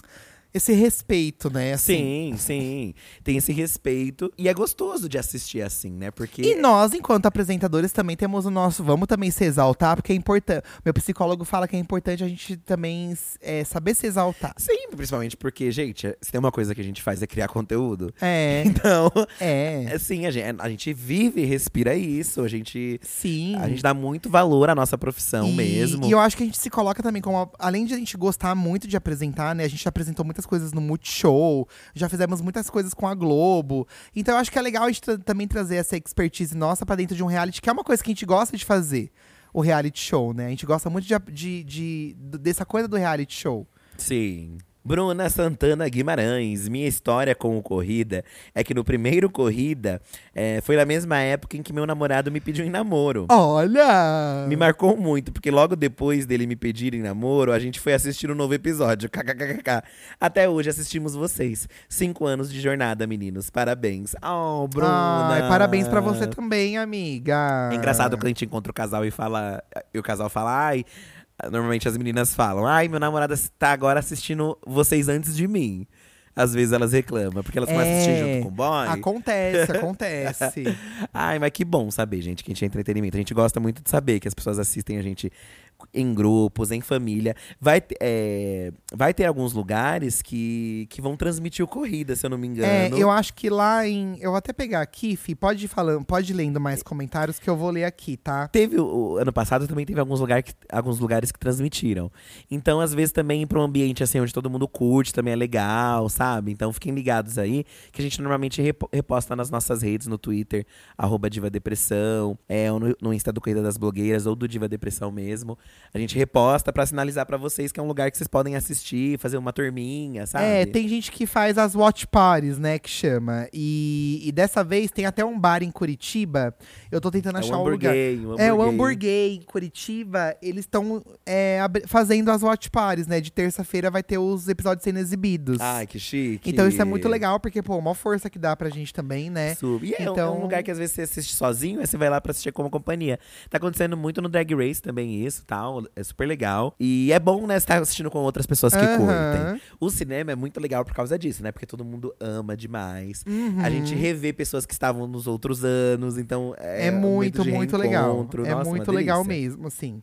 esse respeito, né? Assim. Sim, sim. Tem esse respeito. E é gostoso de assistir assim, né? Porque. E nós, enquanto apresentadores, também temos o nosso. Vamos também se exaltar, porque é importante. Meu psicólogo fala que é importante a gente também é, saber se exaltar. Sim, principalmente porque, gente, se tem uma coisa que a gente faz é criar conteúdo. É. Então, É. assim, a gente, a gente vive e respira isso. A gente. Sim. A gente dá muito valor à nossa profissão e, mesmo. E eu acho que a gente se coloca também como. Além de a gente gostar muito de apresentar, né? A gente apresentou muitas coisas no Multishow, já fizemos muitas coisas com a Globo. Então eu acho que é legal a gente tra- também trazer essa expertise nossa pra dentro de um reality, que é uma coisa que a gente gosta de fazer. O reality show, né? A gente gosta muito de, de- de- dessa coisa do reality show. Sim. Bruna Santana Guimarães, minha história com o corrida é que no primeiro corrida é, foi na mesma época em que meu namorado me pediu em namoro. Olha! Me marcou muito, porque logo depois dele me pedir em namoro, a gente foi assistir um novo episódio. KKKK. Até hoje assistimos vocês. Cinco anos de jornada, meninos. Parabéns. Oh, Bruna. Ai, parabéns pra você também, amiga. É engraçado quando a gente encontra o casal e fala. E o casal fala, ai. Normalmente as meninas falam, ai, meu namorado tá agora assistindo vocês antes de mim. Às vezes elas reclamam, porque elas começam a assistir junto com o boy. É, Acontece, acontece. Ai, mas que bom saber, gente, que a gente é entretenimento. A gente gosta muito de saber que as pessoas assistem a gente em grupos, em família. Vai, é, vai ter alguns lugares que, que vão transmitir o corrida, se eu não me engano. É, eu acho que lá em. Eu vou até pegar aqui, Fi, pode ir falando, pode ir lendo mais comentários que eu vou ler aqui, tá? Teve o, ano passado também teve alguns, lugar que, alguns lugares que transmitiram. Então, às vezes, também ir pra um ambiente assim onde todo mundo curte, também é legal, sabe? Então fiquem ligados aí, que a gente normalmente repo- reposta nas nossas redes, no Twitter, arroba Diva Depressão, é, ou no, no Insta do Corrida das Blogueiras, ou do Diva Depressão mesmo. A gente reposta pra sinalizar pra vocês que é um lugar que vocês podem assistir, fazer uma turminha, sabe? É, tem gente que faz as watch parties, né, que chama. E, e dessa vez tem até um bar em Curitiba. Eu tô tentando É achar um lugar. O É, o. Hamburguê em Curitiba, eles estão fazendo as watch parties, né? De terça-feira vai ter os episódios sendo exibidos. Ai, que chique. Então isso é muito legal, porque, pô, uma força que dá pra gente também, né? Sub. E é, um- é Então- um lugar que às vezes você assiste sozinho, aí você vai lá pra assistir como companhia. Tá acontecendo muito no Drag Race também isso, tal. É super legal. E é bom, né, estar assistindo com outras pessoas que Aham. curtem. O cinema é muito legal por causa disso, né? Porque todo mundo ama demais. A gente revê pessoas que estavam nos outros anos, então é, Uhum. É um muito, muito legal. É Nossa, muito legal mesmo, assim.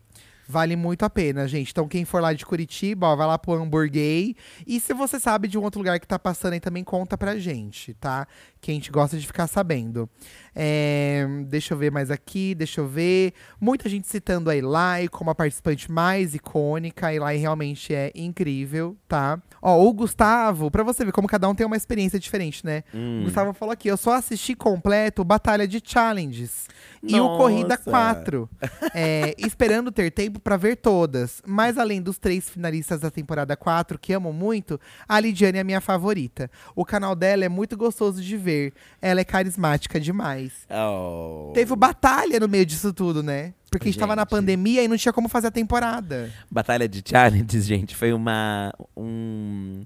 Vale muito a pena, gente. Então, quem for lá de Curitiba, ó, vai lá pro Hamburguê. E se você sabe de um outro lugar que tá passando aí, também conta pra gente, tá? Que a gente gosta de ficar sabendo. É, deixa eu ver mais aqui, deixa eu ver. Muita gente citando a Eli como a participante mais icônica. A Eli realmente é incrível, tá? Ó, o Gustavo, pra você ver como cada um tem uma experiência diferente, né? Hum. O Gustavo falou aqui, eu só assisti completo Batalha de Challenges. E o Corrida Nossa. 4. é, esperando ter tempo pra ver todas. Mas além dos três finalistas da temporada 4, que amo muito, a Lidiane é a minha favorita. O canal dela é muito gostoso de ver. Ela é carismática demais. Oh. Teve Batalha no meio disso tudo, né? Porque a gente tava na Gente. pandemia e não tinha como fazer a temporada. Batalha de Challenges, gente, foi uma. Um.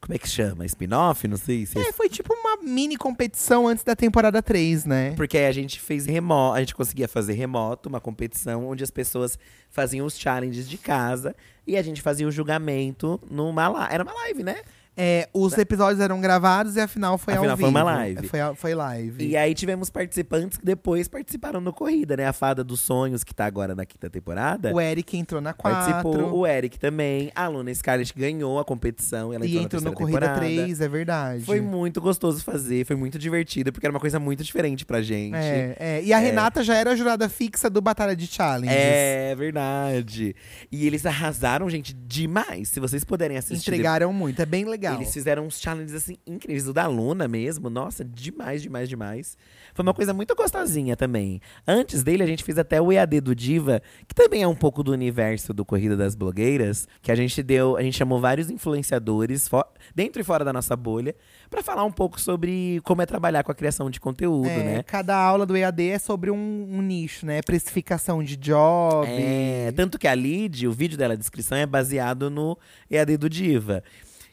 Como é que chama? Spin-off? Não sei se É, foi tipo uma mini competição antes da temporada 3, né? Porque a gente fez remoto, a gente conseguia fazer remoto, uma competição onde as pessoas faziam os challenges de casa e a gente fazia o julgamento numa live. Era uma live, né? É, os episódios eram gravados e a final foi A ao final vivo. foi uma live. É, Foi, a- foi live. E aí tivemos participantes que depois participaram no Corrida, né? A Fada dos Sonhos, que tá agora na quinta temporada. O Eric entrou na 4. Participou o Eric também. A Luna Scarlett ganhou a competição. Ela E entrou, entrou na no Corrida temporada. 3, é verdade. Foi muito gostoso fazer, foi muito divertido, porque era uma coisa muito diferente pra gente. É, é. E a Renata já era a jurada fixa do Batalha de Challenges. É verdade. E eles arrasaram, gente, demais. Se vocês puderem assistir. Entregaram muito, é bem legal. Eles fizeram uns challenges assim incríveis. O da Luna mesmo, nossa, demais, demais, demais. Foi uma coisa muito gostosinha também. Antes dele, a gente fez até o EAD do Diva, que também é um pouco do universo do Corrida das Blogueiras, que a gente deu, a gente chamou vários influenciadores, dentro e fora da nossa bolha, pra falar um pouco sobre como é trabalhar com a criação de conteúdo, É, né? Cada aula do EAD é sobre um, um nicho, né? Precificação de job. É, tanto que a Lid, o vídeo dela, a descrição, é baseado no EAD do Diva.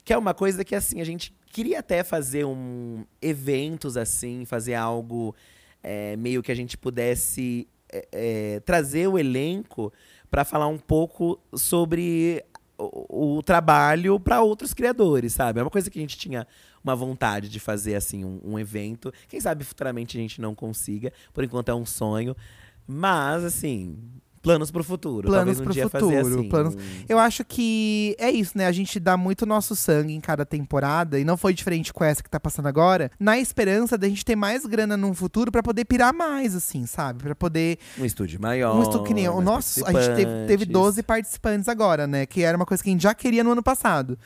Que é uma coisa que, assim, a gente queria até fazer um eventos assim, fazer algo é, meio que a gente pudesse é, é, trazer o elenco para falar um pouco sobre o, o trabalho para outros criadores, sabe? É uma coisa que a gente tinha uma vontade de fazer, assim, um, um evento. Quem sabe futuramente a gente não consiga. Por enquanto é um sonho. Mas, assim, planos pro futuro. Planos Talvez um pro futuro. assim. planos... Eu acho que é isso, né? A gente dá muito nosso sangue em cada temporada, e não foi diferente com essa que tá passando agora, na esperança da gente ter mais grana num futuro pra poder pirar mais, assim, sabe? Pra poder. Um estúdio maior. Um estu- que nem, o nosso, a gente teve, teve participantes. 12 participantes agora, né? Que era uma coisa que a gente já queria no ano passado.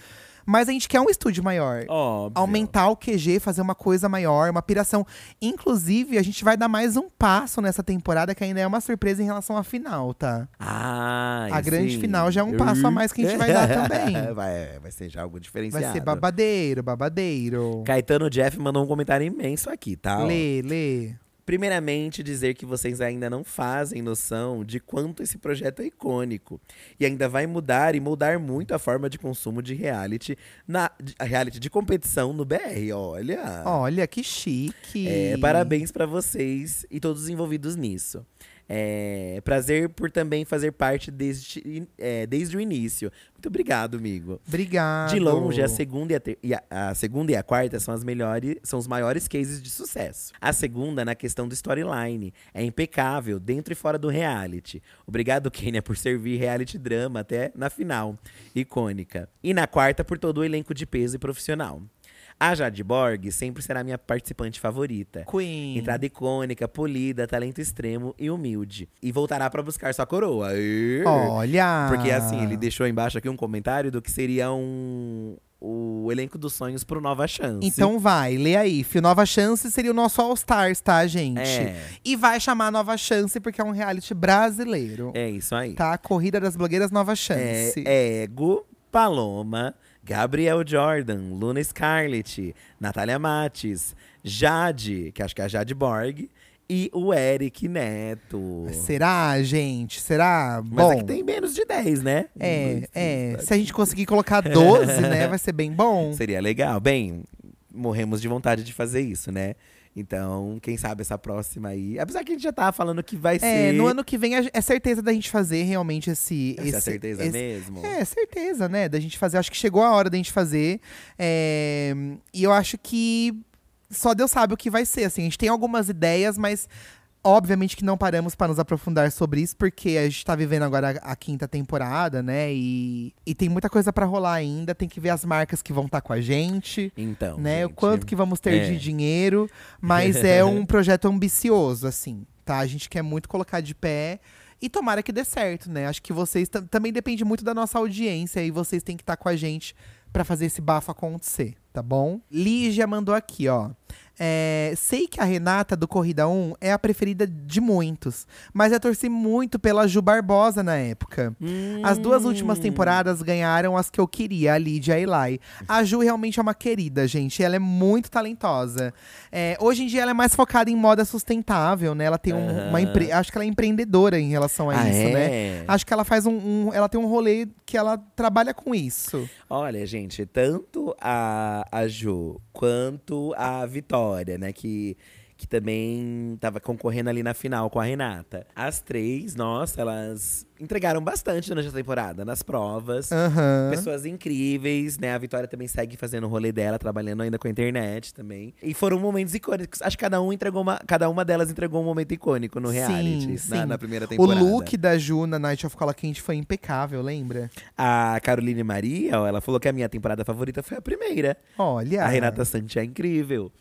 Mas a gente quer um estúdio maior. Óbvio. Aumentar o QG, fazer uma coisa maior, uma piração. Inclusive, a gente vai dar mais um passo nessa temporada, que ainda é uma surpresa em relação à final, tá? Ah, A grande sim. final já é um passo a mais que a gente vai dar também. vai, vai ser já algo diferenciado. Vai ser babadeiro, babadeiro. Caetano Jeff mandou um comentário imenso aqui, tá? Ó. Lê, lê. Primeiramente, dizer que vocês ainda não fazem noção de quanto esse projeto é icônico. E ainda vai mudar e moldar muito a forma de consumo de reality, na, de- reality de competição no BR. Olha! Olha, que chique. É, parabéns pra vocês e todos os envolvidos nisso. É, prazer por também fazer parte desde, é, desde o início. Muito obrigado, amigo. Obrigado. De longe, a segunda, e a, ter- e a- a segunda e a quarta são as melhores, são os maiores cases de sucesso. A segunda na questão do storyline, é impecável dentro e fora do reality. Obrigado Kenya por servir reality drama até na final, icônica. E na quarta por todo o elenco de peso e profissional. A Jade Borg sempre será minha participante favorita. Queen. Entrada icônica, polida, talento extremo e humilde. E voltará pra buscar sua coroa. Olha. Porque assim, ele deixou embaixo aqui um comentário do que seria um o elenco dos sonhos pro Nova Chance. Então vai, lê aí. Fio Nova Chance seria o nosso All Stars, tá, gente? É. E vai chamar Nova Chance porque é um reality brasileiro. é isso aí. Tá? Corrida das Blogueiras Nova Chance. É Ego, Paloma, Gabriel Jordan, Luna Scarlett, Natália Mates, Jade, que acho que é a Jade Borg, e o Eric Neto. Será, gente? Será? Mas bom, aqui tem menos de 10, né? é, é. Se a gente conseguir colocar 12, né, vai ser bem bom. Seria legal. Bem, morremos de vontade de fazer isso, né? Então, quem sabe essa próxima aí. Apesar que a gente já tava falando que vai É, ser. no ano que vem é certeza da gente fazer realmente esse. Essa é esse certeza esse- mesmo? É, certeza, né? Da gente fazer. Acho que chegou a hora da gente fazer. É, e eu acho que só Deus sabe o que vai ser. Assim, a gente tem algumas ideias, mas obviamente que não paramos para nos aprofundar sobre isso, porque a gente tá vivendo agora a, a quinta temporada, né? E, e tem muita coisa para rolar ainda. Tem que ver as marcas que vão estar com a gente. Então. Né, o gente, quanto que vamos ter é. de dinheiro, mas é um projeto ambicioso, assim, tá? A gente quer muito colocar de pé e tomara que dê certo, né? Acho que vocês tam- também depende muito da nossa audiência e vocês têm que estar com a gente pra fazer esse bafo acontecer, tá bom? Lígia mandou aqui, ó. É, sei que a Renata do Corrida 1 é a preferida de muitos, mas eu torci muito pela Ju Barbosa na época. As duas últimas Hum. temporadas ganharam as que eu queria, a Lídia e a Eli. A Ju realmente é uma querida, gente. Ela é muito talentosa. É, hoje em dia ela é mais focada em moda sustentável, né? Ela tem um- uma empre... Acho que ela é empreendedora em relação a Ah, isso, é? né? Acho que ela faz um, um- Ela tem um rolê que ela trabalha com isso. Olha, gente, tanto a, a Ju quanto a Vitória, né? Que, que também tava concorrendo ali na final com a Renata. As três, nossa, elas entregaram bastante durante a temporada, nas provas. Aham. Pessoas incríveis, né? A Vitória também segue fazendo o rolê dela, trabalhando ainda com a internet também. E foram momentos icônicos. Acho que cada um entregou uma, cada uma delas entregou um momento icônico no reality, Sim, na, sim. na primeira O temporada. look da Ju na Night of Cola Quente foi impecável, lembra? A Caroline Maria, ó, ela falou que a minha temporada favorita foi a primeira. Olha. A Renata Santi é incrível.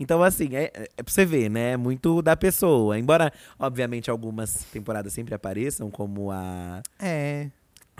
Então, assim, é, é pra você ver, né? Muito da pessoa. Embora, obviamente, algumas temporadas sempre apareçam, como a. É.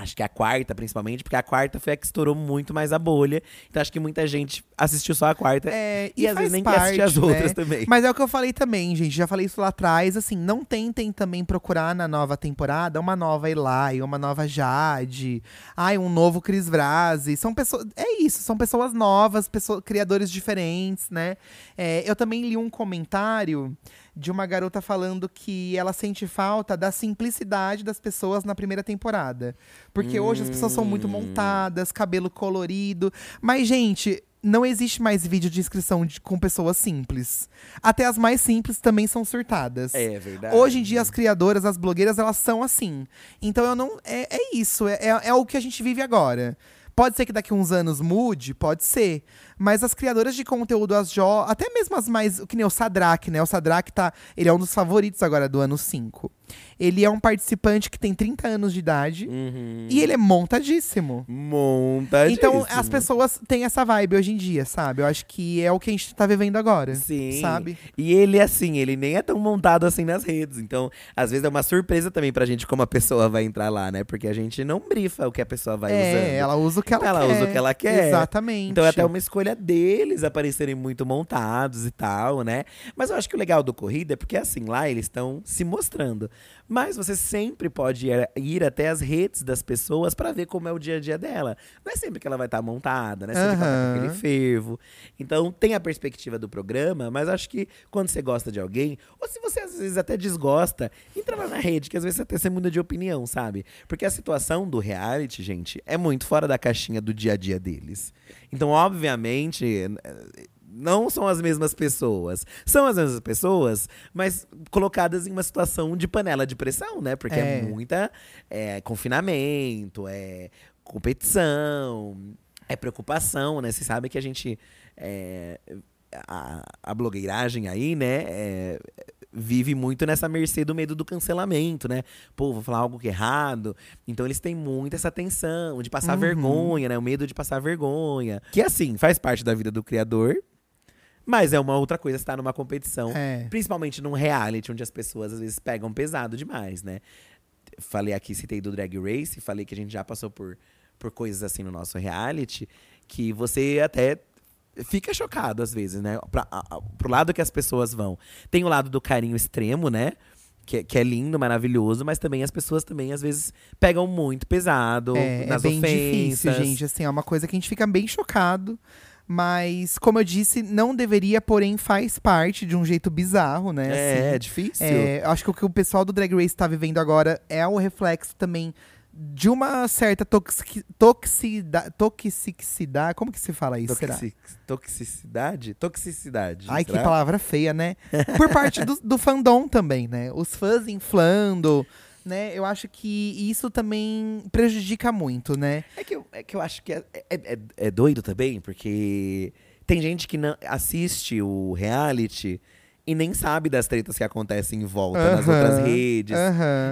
Acho que a quarta, principalmente, porque a quarta foi a que estourou muito mais a bolha. Então, acho que muita gente assistiu só a quarta. É, E às faz vezes nem quer assistir as parte, outras né? também. Mas é o que eu falei também, gente. Já falei isso lá atrás. Assim, não tentem também procurar na nova temporada uma nova Eli, uma nova Jade, ai, um novo Chris Vrase. São pessoas. É isso, são pessoas novas, pessoas, criadores diferentes, né? É, eu também li um comentário de uma garota falando que ela sente falta da simplicidade das pessoas na primeira temporada. Porque hoje as pessoas são muito Hum. montadas, cabelo colorido. Mas, gente, não existe mais vídeo de inscrição de- com pessoas simples. Até as mais simples também são surtadas. É verdade. Hoje em dia, as criadoras, as blogueiras, elas são assim. Então eu não. É, é isso, é, é, é o que a gente vive agora. Pode ser que daqui a uns anos mude, pode ser. Mas as criadoras de conteúdo, as jo, até mesmo as mais. Que nem o Sadrak, né? O Sadrak tá. Ele é um dos favoritos agora do ano 5. Ele é um participante que tem 30 anos de idade. Uhum. E ele é montadíssimo. Monta Então, as pessoas têm essa vibe hoje em dia, sabe? Eu acho que é o que a gente tá vivendo agora. Sim. Sabe? E ele, assim, ele nem é tão montado assim nas redes. Então, às vezes é uma surpresa também pra gente como a pessoa vai entrar lá, né? Porque a gente não brifa o que a pessoa vai é, usando. ela usa o que ela, Ela quer. usa o que ela quer. Exatamente. Então é até uma escolha deles aparecerem muito montados e tal, né? Mas eu acho que o legal do Corrida é porque, assim, lá eles estão se mostrando. Mas você sempre pode ir, ir até as redes das pessoas pra ver como é o dia a dia dela. Não é sempre que ela vai estar montada, né? Sempre que ela tá com aquele fervo. Então tem a perspectiva do programa, mas acho que quando você gosta de alguém, ou se você às vezes até desgosta, entra lá na rede, que às vezes até você muda de opinião, sabe? Porque a situação do reality, gente, é muito fora da caixinha do dia a dia deles. Então, obviamente, não são as mesmas pessoas. São as mesmas pessoas, mas colocadas em uma situação de panela de pressão, né? Porque é, É. muita é, confinamento, é competição, é preocupação, né? Você sabe que a gente. é, a, a blogueiragem aí, né? é, vive muito nessa mercê do medo do cancelamento, né? Pô, vou falar algo que é errado. Então eles têm muito essa tensão de passar vergonha, né? O medo de passar vergonha. Que assim, faz parte da vida do criador. Mas é uma outra coisa estar numa competição. É. Principalmente num reality, onde as pessoas às vezes pegam pesado demais, né? Falei aqui, citei do Drag Race, falei que a gente já passou por, por coisas assim no nosso reality, que você até fica chocado às vezes, né? Pra, a, pro lado que as pessoas vão. Tem o lado do carinho extremo, né? Que, é- que é lindo, maravilhoso, mas também as pessoas também às vezes pegam muito pesado É, nas é bem ofensas. difícil, gente. Assim, é uma coisa que a gente fica bem chocado. Mas, como eu disse, não deveria, porém faz parte de um jeito bizarro, né? É, assim. é difícil. É, eu acho que o que o pessoal do Drag Race tá vivendo agora é o reflexo também de uma certa toxida, toxicidade. Como que se fala isso? será? Toxic- toxicidade? Toxicidade. Ai, que será? palavra feia, né? Por parte do, do fandom também, né? Os fãs inflando, né? Eu acho que isso também prejudica muito, né? É que eu, é que eu acho que é, é, é- é doido também, porque tem gente que não assiste o reality e nem sabe das tretas que acontecem em volta nas outras redes.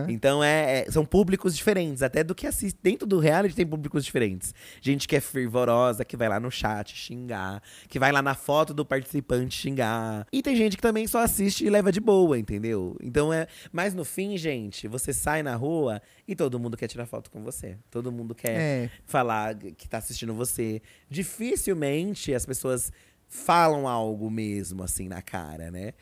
Então é, é- são públicos diferentes, até do que assiste. Dentro do reality tem públicos diferentes. Gente que é fervorosa, que vai lá no chat xingar, que vai lá na foto do participante xingar. E tem gente que também só assiste e leva de boa, entendeu? Então é. Mas no fim, gente, você sai na rua e todo mundo quer tirar foto com você. Todo mundo quer É. falar que tá assistindo você. Dificilmente as pessoas falam algo mesmo, assim, na cara, né?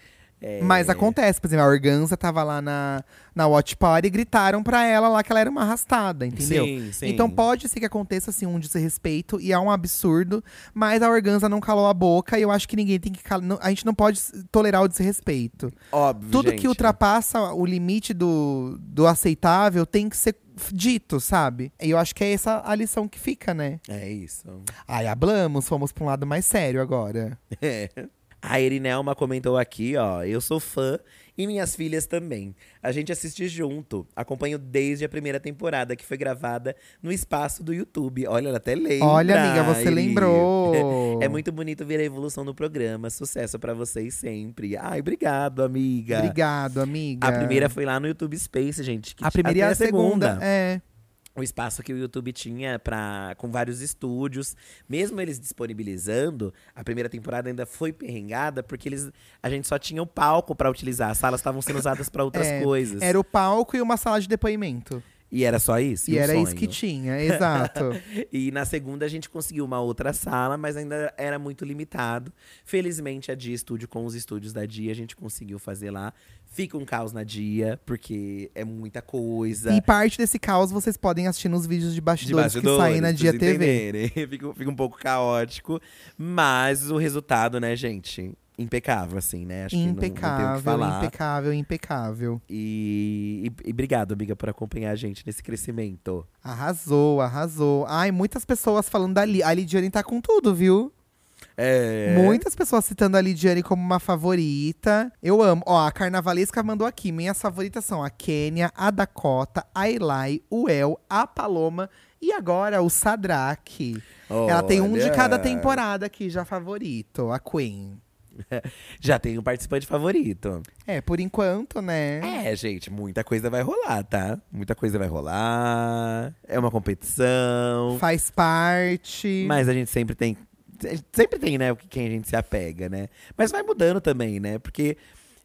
É, Mas acontece, por exemplo, a Organza tava lá na, na Watch Party e gritaram pra ela lá que ela era uma arrastada, entendeu? Sim, sim. Então pode ser que aconteça assim um desrespeito e é um absurdo, mas a Organza não calou a boca e eu acho que ninguém tem que não- A gente não pode tolerar o desrespeito. Óbvio, Tudo gente. que ultrapassa o limite do, do aceitável tem que ser dito, sabe? E eu acho que é essa a lição que fica, né? É isso. Ai, hablamos, fomos pra um lado mais sério agora. É. A Erinelma comentou aqui, ó. Eu sou fã e minhas filhas também. A gente assiste junto. Acompanho desde a primeira temporada, que foi gravada no espaço do YouTube. Olha, ela até lembra. Olha, amiga, você lembrou. É muito bonito ver a evolução do programa. Sucesso pra vocês sempre. Ai, obrigado, amiga. Obrigado, amiga. A primeira foi lá no YouTube Space, gente. A primeira e até a segunda. É. o espaço que o YouTube tinha para com vários estúdios, mesmo eles disponibilizando, a primeira temporada ainda foi perrengada porque eles a gente só tinha o palco para utilizar, as salas estavam sendo usadas para outras É, coisas. Era o palco e uma sala de depoimento. E era só isso? E, era isso sonho? que tinha, exato. E na segunda a gente conseguiu uma outra sala, mas ainda era muito limitado. Felizmente a Dia Studio, com os estúdios da Dia, a gente conseguiu fazer lá. Fica um caos na Dia, porque é muita coisa. e parte desse caos vocês podem assistir nos vídeos de de bastidores, bastidores, que saem na Dia TV. fica, fica um pouco caótico, mas o resultado, né, gente? Impecável, assim, né? Acho que não- não, que Impecável, falar. impecável, impecável. E, e, e obrigado, amiga, por acompanhar a gente nesse crescimento. Arrasou, arrasou. Ai, muitas pessoas falando da Li. A Lidiane tá com tudo, viu? É. Muitas pessoas citando a Lidiane como uma favorita. Eu amo. Ó, a Carnavalesca mandou aqui. Minhas favoritas são a Kênia, a Dakota, a Eli, o El, a Paloma e agora o Sadraque. Ela tem um de cada temporada aqui já favorito, a Queen. Já tem um participante favorito. É, por enquanto, né? É, gente, muita coisa vai rolar, tá? Muita coisa vai rolar. É uma competição. Faz parte. Mas a gente sempre tem. Sempre tem, né? Quem a gente se apega, né? Mas vai mudando também, né? Porque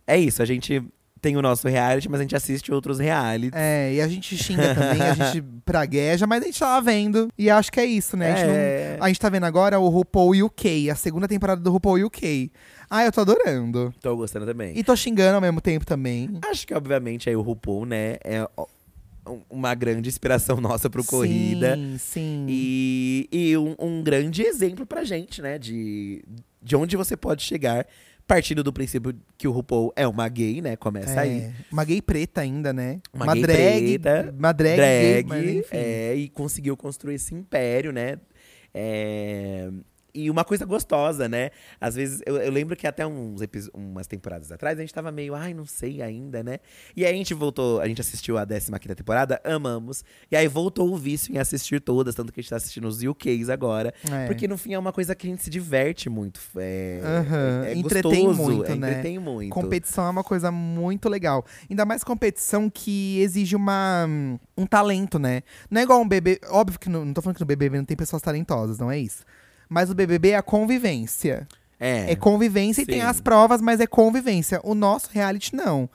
é isso, a gente tem o nosso reality, mas a gente assiste outros realities. É, e a gente xinga também, a gente pragueja, mas a gente tá lá vendo. E acho que é isso, né? A gente, É. não- a gente tá vendo agora o RuPaul UK, a segunda temporada do RuPaul UK. Ah, eu tô adorando. Tô gostando também. E tô xingando ao mesmo tempo também. Acho que, obviamente, aí o RuPaul, né? É um- uma grande inspiração nossa pro Corrida. Sim, sim. E, e um, um grande exemplo pra gente, né? De, de onde você pode chegar, partindo do princípio que o RuPaul é uma gay, né? Começa aí. É, uma gay preta ainda, né? Uma, gay drag. preta, uma drag, gay, mas drag, enfim. é, e conseguiu construir esse império, né? É, e uma coisa gostosa, né? Às vezes, eu, eu lembro que até uns umas temporadas atrás, a gente tava meio, ai, não sei ainda, né? E aí a gente voltou, a gente assistiu a 15 temporada, amamos. E aí voltou o vício em assistir todas, tanto que a gente tá assistindo os UKs agora. É. Porque no fim é uma coisa que a gente se diverte muito. É, Aham, é, é entretém gostoso, muito, é, né? Entretém muito. Competição é uma coisa muito legal. Ainda mais competição que exige uma, um talento, né? Não é igual um bebê. Óbvio que não, não tô falando que no BBB não tem pessoas talentosas, não é isso. Mas o BBB é a convivência. É. É convivência e tem sim. as provas, mas é convivência. O nosso reality não.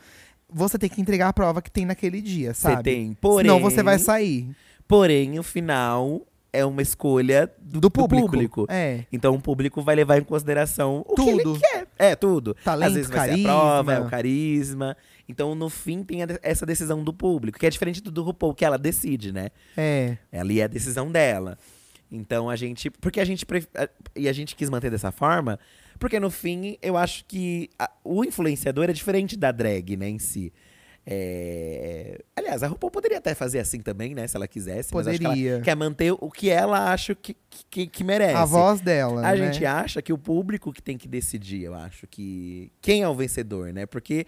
Você tem que entregar a prova que tem naquele dia, Você sabe? tem, porém. Senão você vai sair Porém, o final é uma escolha do, do do público. É. Então o público vai levar em consideração o que Tudo. ele quer. É, tudo. Talento, Às vezes vai carisma. ser a prova, é o carisma. Então, no fim, tem essa decisão do público, que é diferente do do RuPaul, que ela decide, né? É. Ali é a decisão dela. Então a gente. Porque a gente. pref- E a gente quis manter dessa forma. Porque no fim, eu acho que a- o influenciador é diferente da drag, né, em si. É, Aliás, a RuPaul poderia até fazer assim também, né? Se ela quisesse. Poderia. ela quer manter o que ela acha que, que, que merece. A voz dela. A né? gente acha que o público que tem que decidir, eu acho que quem é o vencedor, né? Porque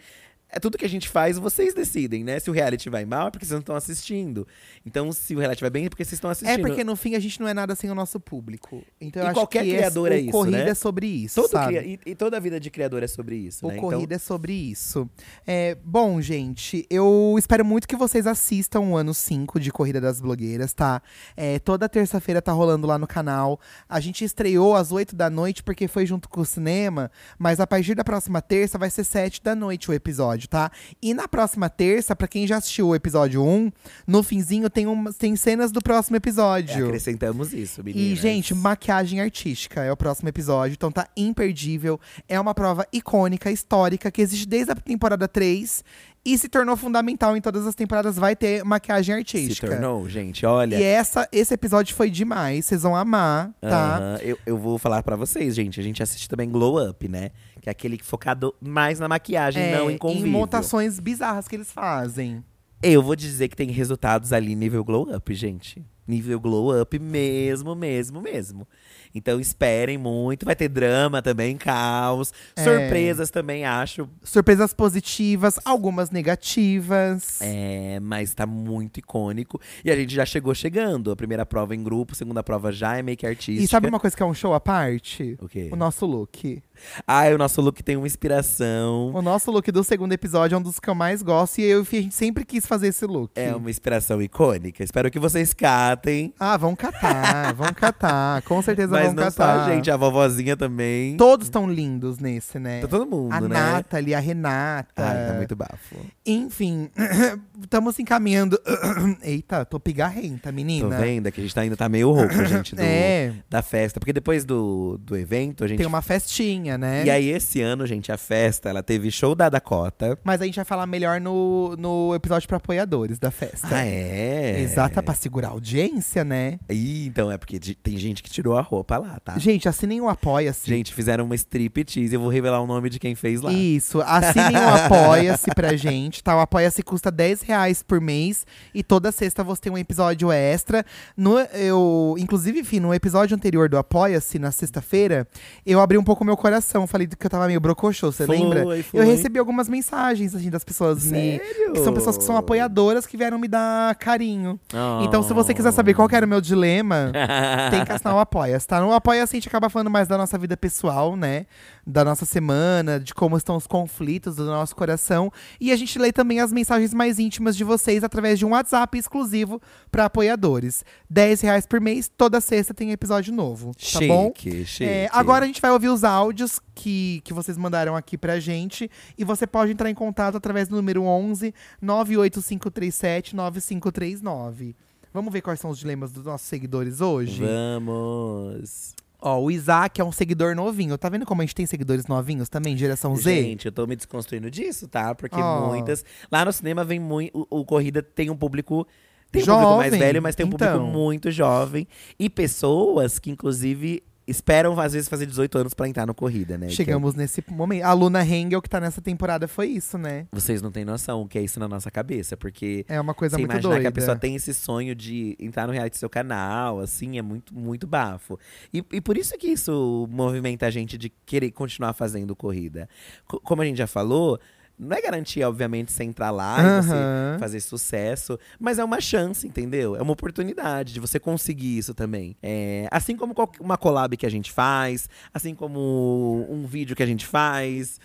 é tudo que a gente faz, vocês decidem, né? Se o reality vai mal, é porque vocês não estão assistindo. Então, se o reality vai bem, é porque vocês estão assistindo. É porque no fim a gente não é nada sem o nosso público. Então eu E acho qualquer que criador é isso, Corrida né? é sobre isso, Todo sabe? cria- e, e toda a vida de criador é sobre isso, O né? Corrida é sobre isso. É, bom, gente, eu espero muito que vocês assistam o ano 5 de Corrida das Blogueiras, tá? É, toda terça-feira tá rolando lá no canal. A gente estreou às 8 da noite porque foi junto com o cinema, mas a partir da próxima terça vai ser 7 da noite o episódio, tá? E na próxima terça, pra quem já assistiu o episódio 1, no finzinho tem, umas, tem cenas do próximo É, episódio. acrescentamos isso, E, meninas. gente, maquiagem artística é o próximo episódio, então tá imperdível. É uma prova icônica, histórica, que existe desde a temporada 3 e se tornou fundamental em todas as temporadas. Vai ter maquiagem se artística. tornou, gente, olha. E essa, esse episódio foi demais, vocês vão amar, tá? Eu, eu vou falar pra vocês, gente. A gente assiste também Glow Up, né? Que é aquele focado mais na maquiagem, É, não em convívio. montações bizarras que eles fazem. Eu vou dizer que tem resultados ali nível Glow Up, gente. Nível Glow Up mesmo, mesmo, mesmo. Então esperem muito. Vai ter drama também, caos. É. Surpresas também, acho. Surpresas positivas, algumas negativas. É, mas tá muito icônico. E a gente já chegou chegando. A primeira prova em grupo, segunda prova já é make artística. E sabe uma coisa que é um show à parte? O quê? O nosso look. Ah, o nosso look tem uma inspiração. O nosso look do segundo episódio é um dos que eu mais gosto e eu a sempre quis fazer esse look. É uma inspiração icônica. Espero que vocês catem. Ah, vão catar, vão catar. Com certeza Mas vão não só catar. a gente, a vovozinha também. Todos estão lindos nesse, né? Tá todo mundo, a né? Nathalie, a Renata. Ai, tá muito bafo. Enfim, estamos encaminhando. Eita, tô pigarrenta, Tô menina. vendo que a gente tá, ainda tá meio rouco, gente, do, É. da festa. Porque depois do, do evento, a gente. Tem uma festinha, né? E aí, esse ano, gente, a festa, ela teve show da Dakota. Mas a gente vai falar melhor no, no episódio para apoiadores da festa. Ah, é? Exata, pra segurar a audiência. né? Ih, então é porque tem gente que tirou a roupa lá, tá? Gente, assinem o Apoia-se. Gente, fizeram uma striptease. Eu vou revelar o nome de quem fez lá. Isso, assinem o Apoia-se pra gente, tá? O Apoia-se custa 10 reais por mês e toda sexta você tem um episódio extra. No, eu, inclusive, enfim, no episódio anterior do Apoia-se, na sexta-feira, eu abri um pouco meu coração. Falei que eu tava meio brocochô, você Foi, lembra? foi. Eu recebi algumas mensagens, assim, das pessoas me. Sério? Que são pessoas que são apoiadoras que vieram me dar carinho. Oh. Então, se você quiser saber qual era o meu dilema, tem que assinar o Apoia-se, tá? No Apoia-se a gente acaba falando mais da nossa vida pessoal, né? Da nossa semana, de como estão os conflitos do nosso coração. E a gente lê também as mensagens mais íntimas de vocês através de um WhatsApp exclusivo para apoiadores. 10 reais por mês, toda sexta tem episódio novo, tá chique, bom? chique. É, agora a gente vai ouvir os áudios que, que vocês mandaram aqui pra gente. E você pode entrar em contato através do número 11 98537 9539. Vamos ver quais são os dilemas dos nossos seguidores hoje? Vamos. Ó, o Isaac é um seguidor novinho. Tá vendo como a gente tem seguidores novinhos também, geração Z? Gente, eu tô me desconstruindo disso, tá? Porque Ó. muitas. Lá no cinema vem muito. O, o Corrida tem um público. Tem um público mais Jovem, velho, mas tem um então. público muito jovem. E pessoas que, inclusive, esperam, às vezes, fazer 18 anos pra entrar no Corrida, né? É- Chegamos nesse momento. A Luna Hengel, que tá nessa temporada, foi isso, né? Vocês não têm noção o que é isso na nossa cabeça, porque. É uma coisa muito imaginar doida. que a pessoa tem esse sonho de entrar no reality do seu canal, assim, é muito, muito bafo. E, e por isso que isso movimenta a gente de querer continuar fazendo corrida. Co- como a gente já falou, não é garantia, obviamente, você entrar lá e Aham. você fazer sucesso, mas é uma chance, entendeu? É uma oportunidade de você conseguir isso também. É, assim como uma collab que a gente faz, assim como um vídeo que a gente faz.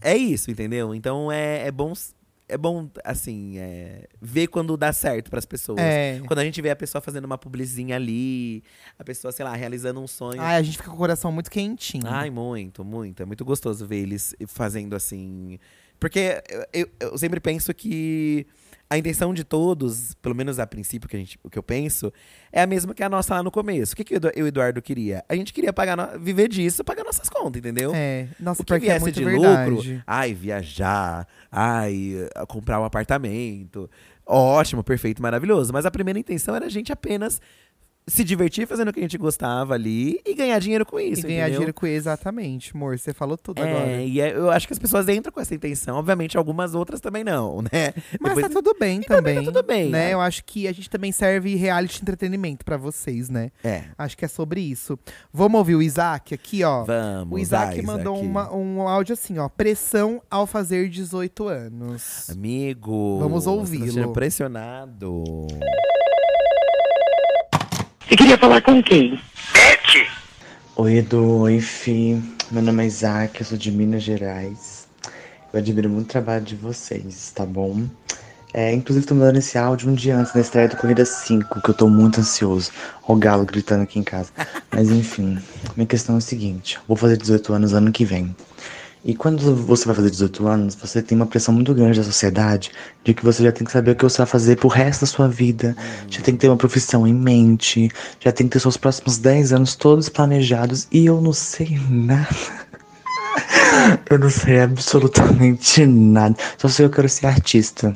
É isso, entendeu? Então é, é bom. É bom, assim, é, ver quando dá certo pras pessoas. É. Quando a gente vê a pessoa fazendo uma publizinha ali, a pessoa, sei lá, realizando um sonho. Ai, a gente fica com o coração muito quentinho. Ai, muito, muito. É muito gostoso ver eles fazendo assim. Porque eu, eu- eu sempre penso que a intenção de todos, pelo menos a princípio que a gente, o que eu penso, é a mesma que a nossa lá no começo. O que, que eu e o Eduardo queria? A gente queria pagar no- viver disso, pagar nossas contas, entendeu? É, nossa, O que porque é viesse muito de verdade. lucro, ai, viajar, ai, comprar um apartamento. Ótimo, perfeito, maravilhoso. Mas a primeira intenção era a gente apenas se divertir fazendo o que a gente gostava ali e ganhar dinheiro com isso. e ganhar entendeu? dinheiro com exatamente, amor. Você falou tudo agora. É, e é- eu acho que as pessoas entram com essa intenção. Obviamente, algumas outras também não, né? Mas Depois- tá tudo bem E também também. tá tudo bem, né? né? Eu acho que a gente também serve reality entretenimento pra vocês, né? É. Acho que é sobre isso. Vamos ouvir o Isaac aqui, ó. Vamos, o Isaac vai, mandou Isaac. uma- um áudio assim, ó. Pressão ao fazer 18 anos. Amigo. Vamos tá ouvi-lo. pressionado. Queria falar com quem? Oi Edu, oi Fi, meu nome é Isaac, eu sou de Minas Gerais. Eu admiro muito o trabalho de vocês, tá bom? É, inclusive tô mandando esse áudio um dia antes da estreia do Corrida 5, que eu tô muito ansioso. Ó o galo gritando aqui em casa. Mas enfim, minha questão é o seguinte, vou fazer 18 anos ano que vem. E quando você vai fazer 18 anos, você tem uma pressão muito grande da sociedade de que você já tem que saber o que você vai fazer pro resto da sua vida. Já tem que ter uma profissão em mente, já tem que ter seus próximos 10 anos todos planejados. E eu não sei nada. Eu não sei absolutamente nada. Só sei que eu quero ser artista.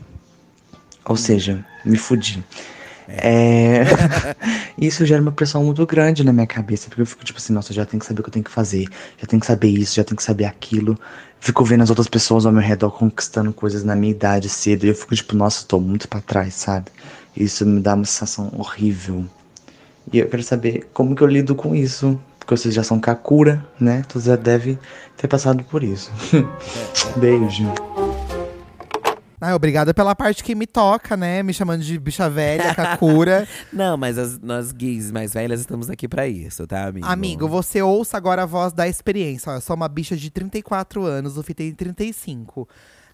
Ou seja, me fudi. É... isso gera uma pressão muito grande na minha cabeça, porque eu fico tipo assim, nossa, eu já tenho que saber o que eu tenho que fazer, já tenho que saber isso, já tenho que saber aquilo. Fico vendo as outras pessoas ao meu redor conquistando coisas na minha idade cedo, e eu fico tipo, nossa, eu tô muito pra trás, sabe? Isso me dá uma sensação horrível. E eu quero saber como que eu lido com isso, porque vocês já são Kakura, né? Então já deve ter passado por isso. Beijo. Ah, obrigada pela parte que me toca, né? Me chamando de bicha velha, Kakura. Não, mas as- nós gays mais velhas estamos aqui pra isso, tá, amigo? Amigo, você ouça agora a voz da experiência. Ó, eu sou uma bicha de 34 anos, o Fih tem 35.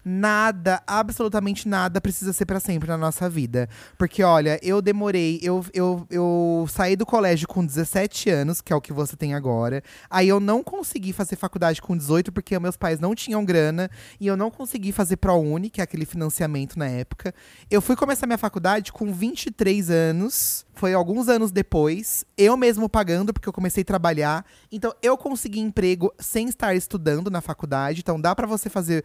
Nada, absolutamente nada precisa ser pra sempre na nossa vida. Porque, olha, eu demorei, eu, eu, eu saí do colégio com 17 anos, que é o que você tem agora. Aí eu não consegui fazer faculdade com 18, porque meus pais não tinham grana. E eu não consegui fazer ProUni, que é aquele financiamento na época. Eu fui começar minha faculdade com 23 anos. Foi alguns anos depois, eu mesmo pagando, porque eu comecei a trabalhar. Então, eu consegui emprego sem estar estudando na faculdade. Então, dá pra você fazer.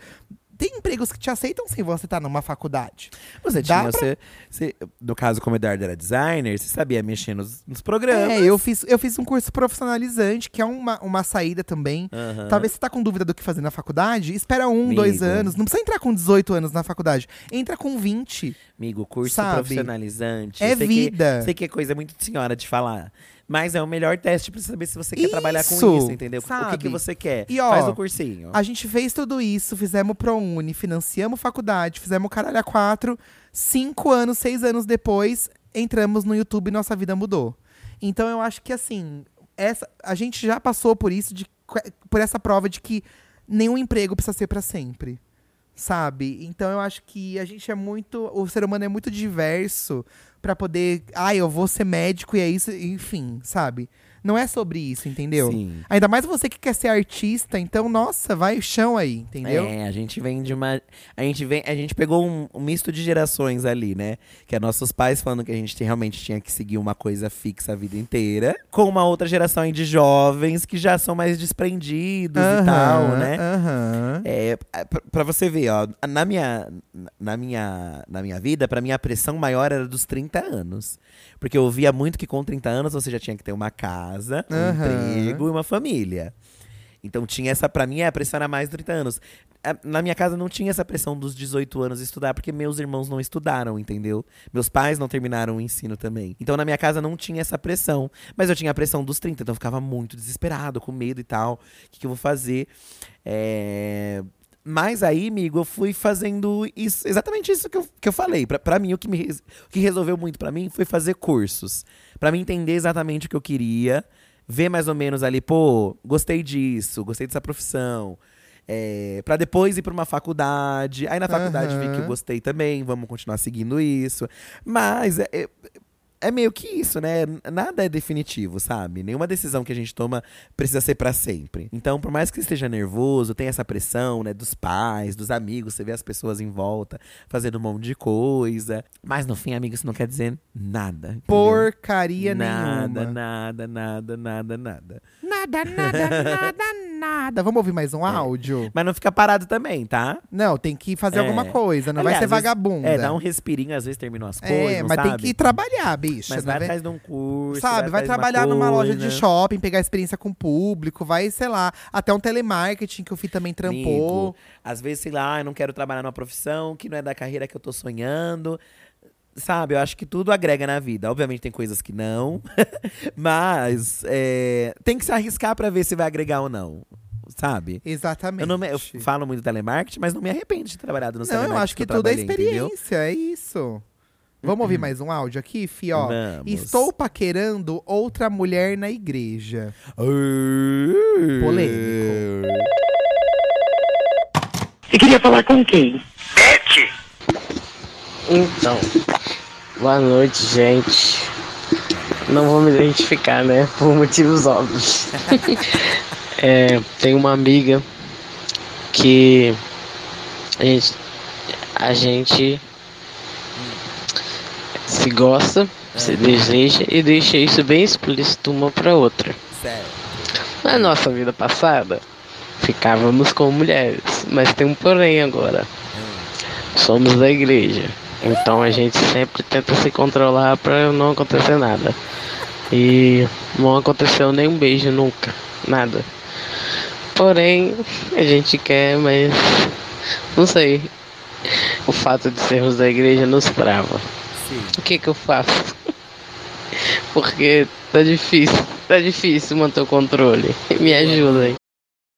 Tem empregos que te aceitam sem você estar numa faculdade. Você Dá tinha, pra- você, você- no caso, como o Eduardo era designer, você sabia mexer nos, nos programas. É, eu fiz, eu fiz um curso profissionalizante, que é uma, uma saída também. Aham. Talvez você tá com dúvida do que fazer na faculdade, espera um, dois Amigo. anos. Não precisa entrar com 18 anos na faculdade. Entra com 20. Amigo, curso Sabe? profissionalizante. É sei vida. Que, sei que é coisa muito de senhora de falar. Mas é o melhor teste pra saber se você quer trabalhar com Isso, isso, entendeu? O que, sabe? que você quer. E, ó, Faz o cursinho. A gente fez tudo isso, fizemos ProUni, financiamos faculdade, fizemos caralho a quatro. Cinco anos, seis anos depois, entramos no YouTube e nossa vida mudou. Então eu acho que assim, essa, a gente já passou por isso, de, por essa prova de que nenhum emprego precisa ser pra sempre. Sabe? Então eu acho que a gente é muito. O ser humano é muito diverso pra poder. Ah, eu vou ser médico e é isso, enfim, sabe? Não é sobre isso, entendeu? Sim. Ainda mais você que quer ser artista, então, nossa, vai o chão aí, entendeu? É, a gente vem de uma. A gente vem. A gente pegou um, um misto de gerações ali, né? Que é nossos pais falando que a gente realmente tinha que seguir uma coisa fixa a vida inteira. Com uma outra geração aí de jovens que já são mais desprendidos e tal, né? Aham. É, pra, pra você ver, ó, na minha, na minha, na minha vida, pra mim a pressão maior era dos 30 anos. Porque eu via muito que com 30 anos você já tinha que ter uma casa, um Aham. emprego e uma família. Então tinha essa, pra mim, a pressão era mais de 30 anos. A- Na minha casa não tinha essa pressão dos 18 anos estudar, porque meus irmãos não estudaram, entendeu? Meus pais não terminaram o ensino também. Então na minha casa não tinha essa pressão. Mas eu tinha a pressão dos 30, então eu ficava muito desesperado, com medo e tal. O que, que eu vou fazer? É... Mas aí, amigo, eu fui fazendo isso, exatamente isso que eu, que eu falei. Pra, pra mim, o que, me, o que resolveu muito pra mim foi fazer cursos. Pra mim entender exatamente o que eu queria. Ver mais ou menos ali, pô, gostei disso, gostei dessa profissão. É, para depois ir pra uma faculdade. Aí na faculdade vi que eu gostei também, vamos continuar seguindo isso. Mas é, é, meio que isso, né? Nada é definitivo, sabe? Nenhuma decisão que a gente toma precisa ser pra sempre. Então, por mais que você esteja nervoso, tem essa pressão, né, dos pais, dos amigos, você vê as pessoas em volta fazendo um monte de coisa. Mas no fim, amigo, isso não quer dizer nada. entendeu? Porcaria nada, nenhuma. nada, nada, nada, nada. Nada, nada, nada, nada. Vamos ouvir mais um áudio? Mas não fica parado também, tá? Não, tem que fazer É. alguma coisa, não vai Aliás, ser às vezes- vagabunda. É, dá um respirinho, às vezes terminam as coisas, É, mas tem que trabalhar, bicho. Mas vai atrás de um curso. Sabe, vai atrás de uma trabalhar numa loja de coisa. shopping, pegar experiência com o público, vai, sei lá, até um telemarketing que o Fih também trampou. Amigo, às vezes, sei lá, eu não quero trabalhar numa profissão que não é da carreira que eu tô sonhando. Sabe, eu acho que tudo agrega na vida. Obviamente tem coisas que não, mas é, tem que se arriscar pra ver se vai agregar ou não. Sabe? Exatamente. Eu, não me- eu falo muito de telemarketing, mas não me arrependo de ter trabalhado no Não, telemarketing. eu acho que eu tudo é trabalhei, entendeu? experiência, é isso. Vamos ouvir mais um áudio aqui, Fi? Ó, Vamos. estou paquerando outra mulher na igreja. Polêmico. Você queria falar com quem? Então, boa noite, gente. Não vou me identificar, né? Por motivos óbvios. é, tem uma amiga que a gente, a gente se gosta, se deseja e deixa isso bem explícito uma pra outra. Na nossa vida passada, ficávamos com mulheres, mas tem um porém agora. Somos da igreja, então a gente sempre tenta se controlar pra não acontecer nada. E não aconteceu nem um beijo nunca, nada. Porém, a gente quer, mas não sei. O fato de sermos da igreja nos trava. O que que eu faço? Porque tá difícil, tá difícil manter o controle. Me ajudem.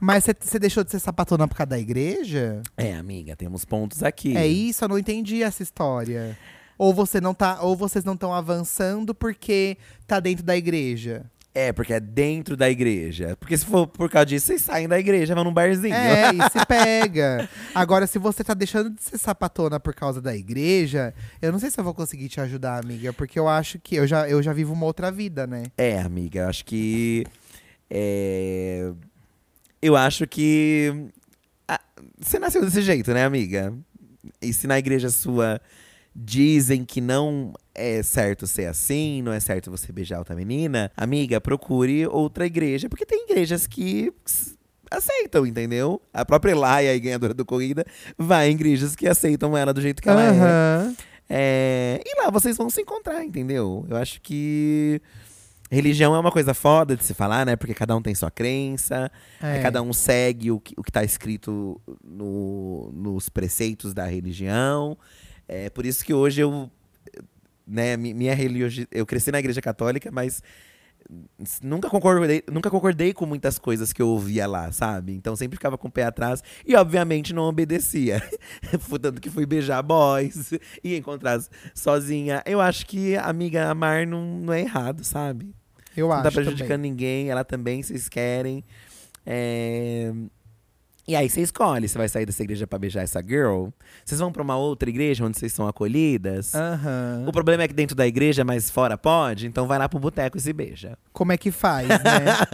Mas você deixou de ser sapatona por causa da igreja? É, amiga, temos pontos aqui. É isso, eu não entendi essa história. Ou você não tá, ou vocês não estão avançando porque tá dentro da igreja. É, porque é dentro da igreja. Porque se for por causa disso, vocês saem da igreja, vão num barzinho. É, e se pega. Agora, se você tá deixando de ser sapatona por causa da igreja, eu não sei se eu vou conseguir te ajudar, amiga. Porque eu acho que eu já, eu já vivo uma outra vida, né? É, amiga, eu acho que. É, eu acho que. ah, Você nasceu desse jeito, né, amiga? E se na igreja sua dizem que não é certo ser assim, não é certo você beijar outra menina, amiga, procure outra igreja, porque tem igrejas que aceitam, entendeu? A própria Elaia, a ganhadora do corrida, vai em igrejas que aceitam ela do jeito que ela é. Aham. É, E lá vocês vão se encontrar, entendeu? Eu acho que religião é uma coisa foda de se falar, né? Porque cada um tem sua crença, É. é, cada um segue o que, o que tá escrito no- nos preceitos da religião. É por isso que hoje eu, né, mi- minha religião, eu cresci na igreja católica, mas nunca concordei, nunca concordei com muitas coisas que eu ouvia lá, sabe? Então sempre ficava com o pé atrás e obviamente não obedecia. Tanto que fui beijar boys e encontrar sozinha. Eu acho que amiga amar não, não é errado, sabe? Eu não acho tá prejudicando também. ninguém, ela também, vocês querem. É, E aí você escolhe, você vai sair dessa igreja pra beijar essa girl. Vocês vão pra uma outra igreja onde vocês são acolhidas. Aham. O problema é que dentro da igreja, mas fora pode, então vai lá pro boteco e se beija. Como é que faz, né?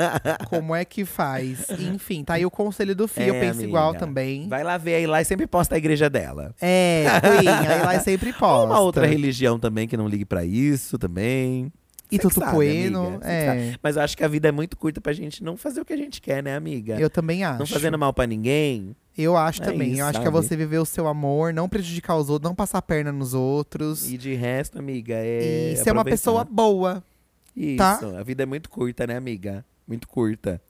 Como é que faz? Enfim, tá aí o conselho do Fih, eu É, penso amiga. igual também. Vai lá ver aí lá e sempre posta a igreja dela. É, Queen, aí lá sempre Ou posta. uma outra religião também que não ligue pra isso também. E sabe, Bueno, é. sabe. Mas eu acho que a vida é muito curta pra gente não fazer o que a gente quer, né, amiga? Eu também acho. Não fazendo mal pra ninguém. Eu acho É também. isso, eu acho que é sabe? você viver o seu amor, não prejudicar os outros, não passar a perna nos outros. E de resto, amiga, é. E ser uma pessoa boa. Isso, tá? a vida é muito curta, né, amiga? Muito curta.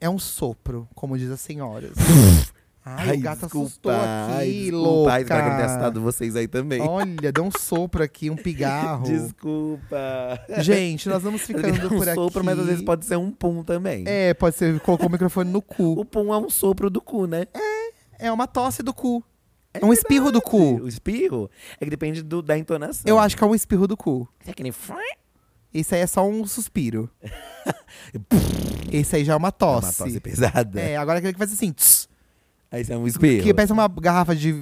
É um sopro, como diz as senhoras. Ai, o gato desculpa, assustou aqui, desculpa. louca. Ai, espero que eu não tenha assustado vocês aí também. Olha, deu um sopro aqui, um pigarro. Desculpa. Gente, nós vamos ficando um por aqui. sopro, mas às vezes pode ser um pum também. É, pode ser, colocou o microfone no cu. O pum é um sopro do cu, né? É uma tosse do cu. É um espirro do cu. O espirro é que depende do- da entonação. Eu acho que é um espirro do cu. É que nem... Esse aí é só um suspiro. Esse aí já é uma É tosse. uma tosse pesada. É, agora aquele que faz assim. tss, Aí isso é um espirro. que parece uma garrafa de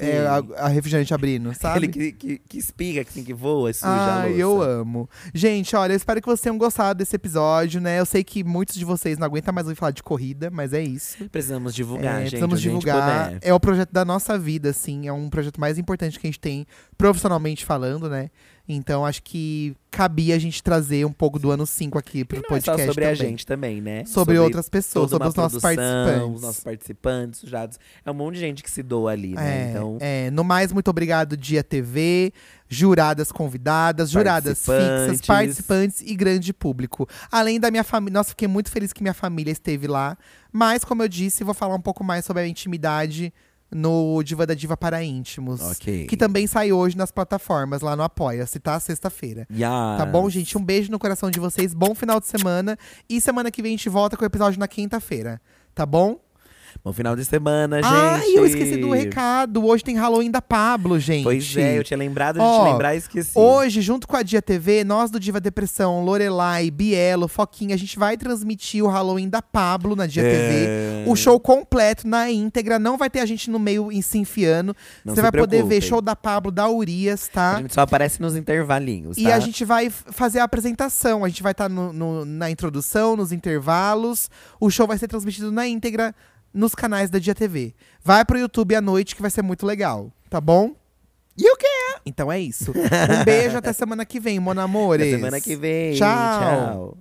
é, a, a refrigerante abrindo, sabe? Aquele que, que, que espirra, que, assim, que voa, suja a Ai, louça. eu amo. Gente, olha, eu espero que vocês tenham gostado desse episódio, né? Eu sei que muitos de vocês não aguentam mais ouvir falar de corrida, mas é isso. Precisamos divulgar, É, gente. precisamos a divulgar. É o projeto da nossa vida, assim. É um projeto mais importante que a gente tem profissionalmente falando, né? Então acho que cabia a gente trazer um pouco do ano 5 aqui pro E não é podcast. sobre a também. gente também, né? Sobre outras pessoas, sobre os nossos produção, participantes. Os nossos participantes, sujados. É um monte de gente que se doa ali, né? É, Então, é, no mais, muito obrigado, Dia TV, juradas convidadas, juradas fixas, participantes e grande público. Além da minha família. Nossa, fiquei muito feliz que minha família esteve lá. Mas, como eu disse, vou falar um pouco mais sobre a intimidade no Diva da Diva para íntimos. Ok. Que também sai hoje nas plataformas, lá no Apoia-se, tá? Sexta-feira. yes. Tá bom, gente? Um beijo no coração de vocês. Bom final de semana. E semana que vem a gente volta com o episódio na quinta-feira. Tá bom? Bom final de semana, gente. Ai, eu esqueci do recado. Hoje tem Halloween da Pablo, gente. Pois é, eu tinha lembrado de Ó, te lembrar e esqueci. Hoje, junto com a Dia TV, nós do Diva Depressão, Lorelai, Bielo, Foquinha, a gente vai transmitir o Halloween da Pablo na Dia É. TV. O show completo, na íntegra. Não vai ter a gente no meio em se enfiando. Não Você vai poder ver show da Pablo, da Urias, tá? A gente só aparece nos intervalinhos, E tá? a gente vai fazer a apresentação. A gente vai estar na introdução, nos intervalos. O show vai ser transmitido na íntegra nos canais da Dia TV. Vai pro YouTube à noite que vai ser muito legal, tá bom? E o quê? Então é isso. Um beijo até semana que vem, mon amores. Até semana que vem. Tchau. Tchau.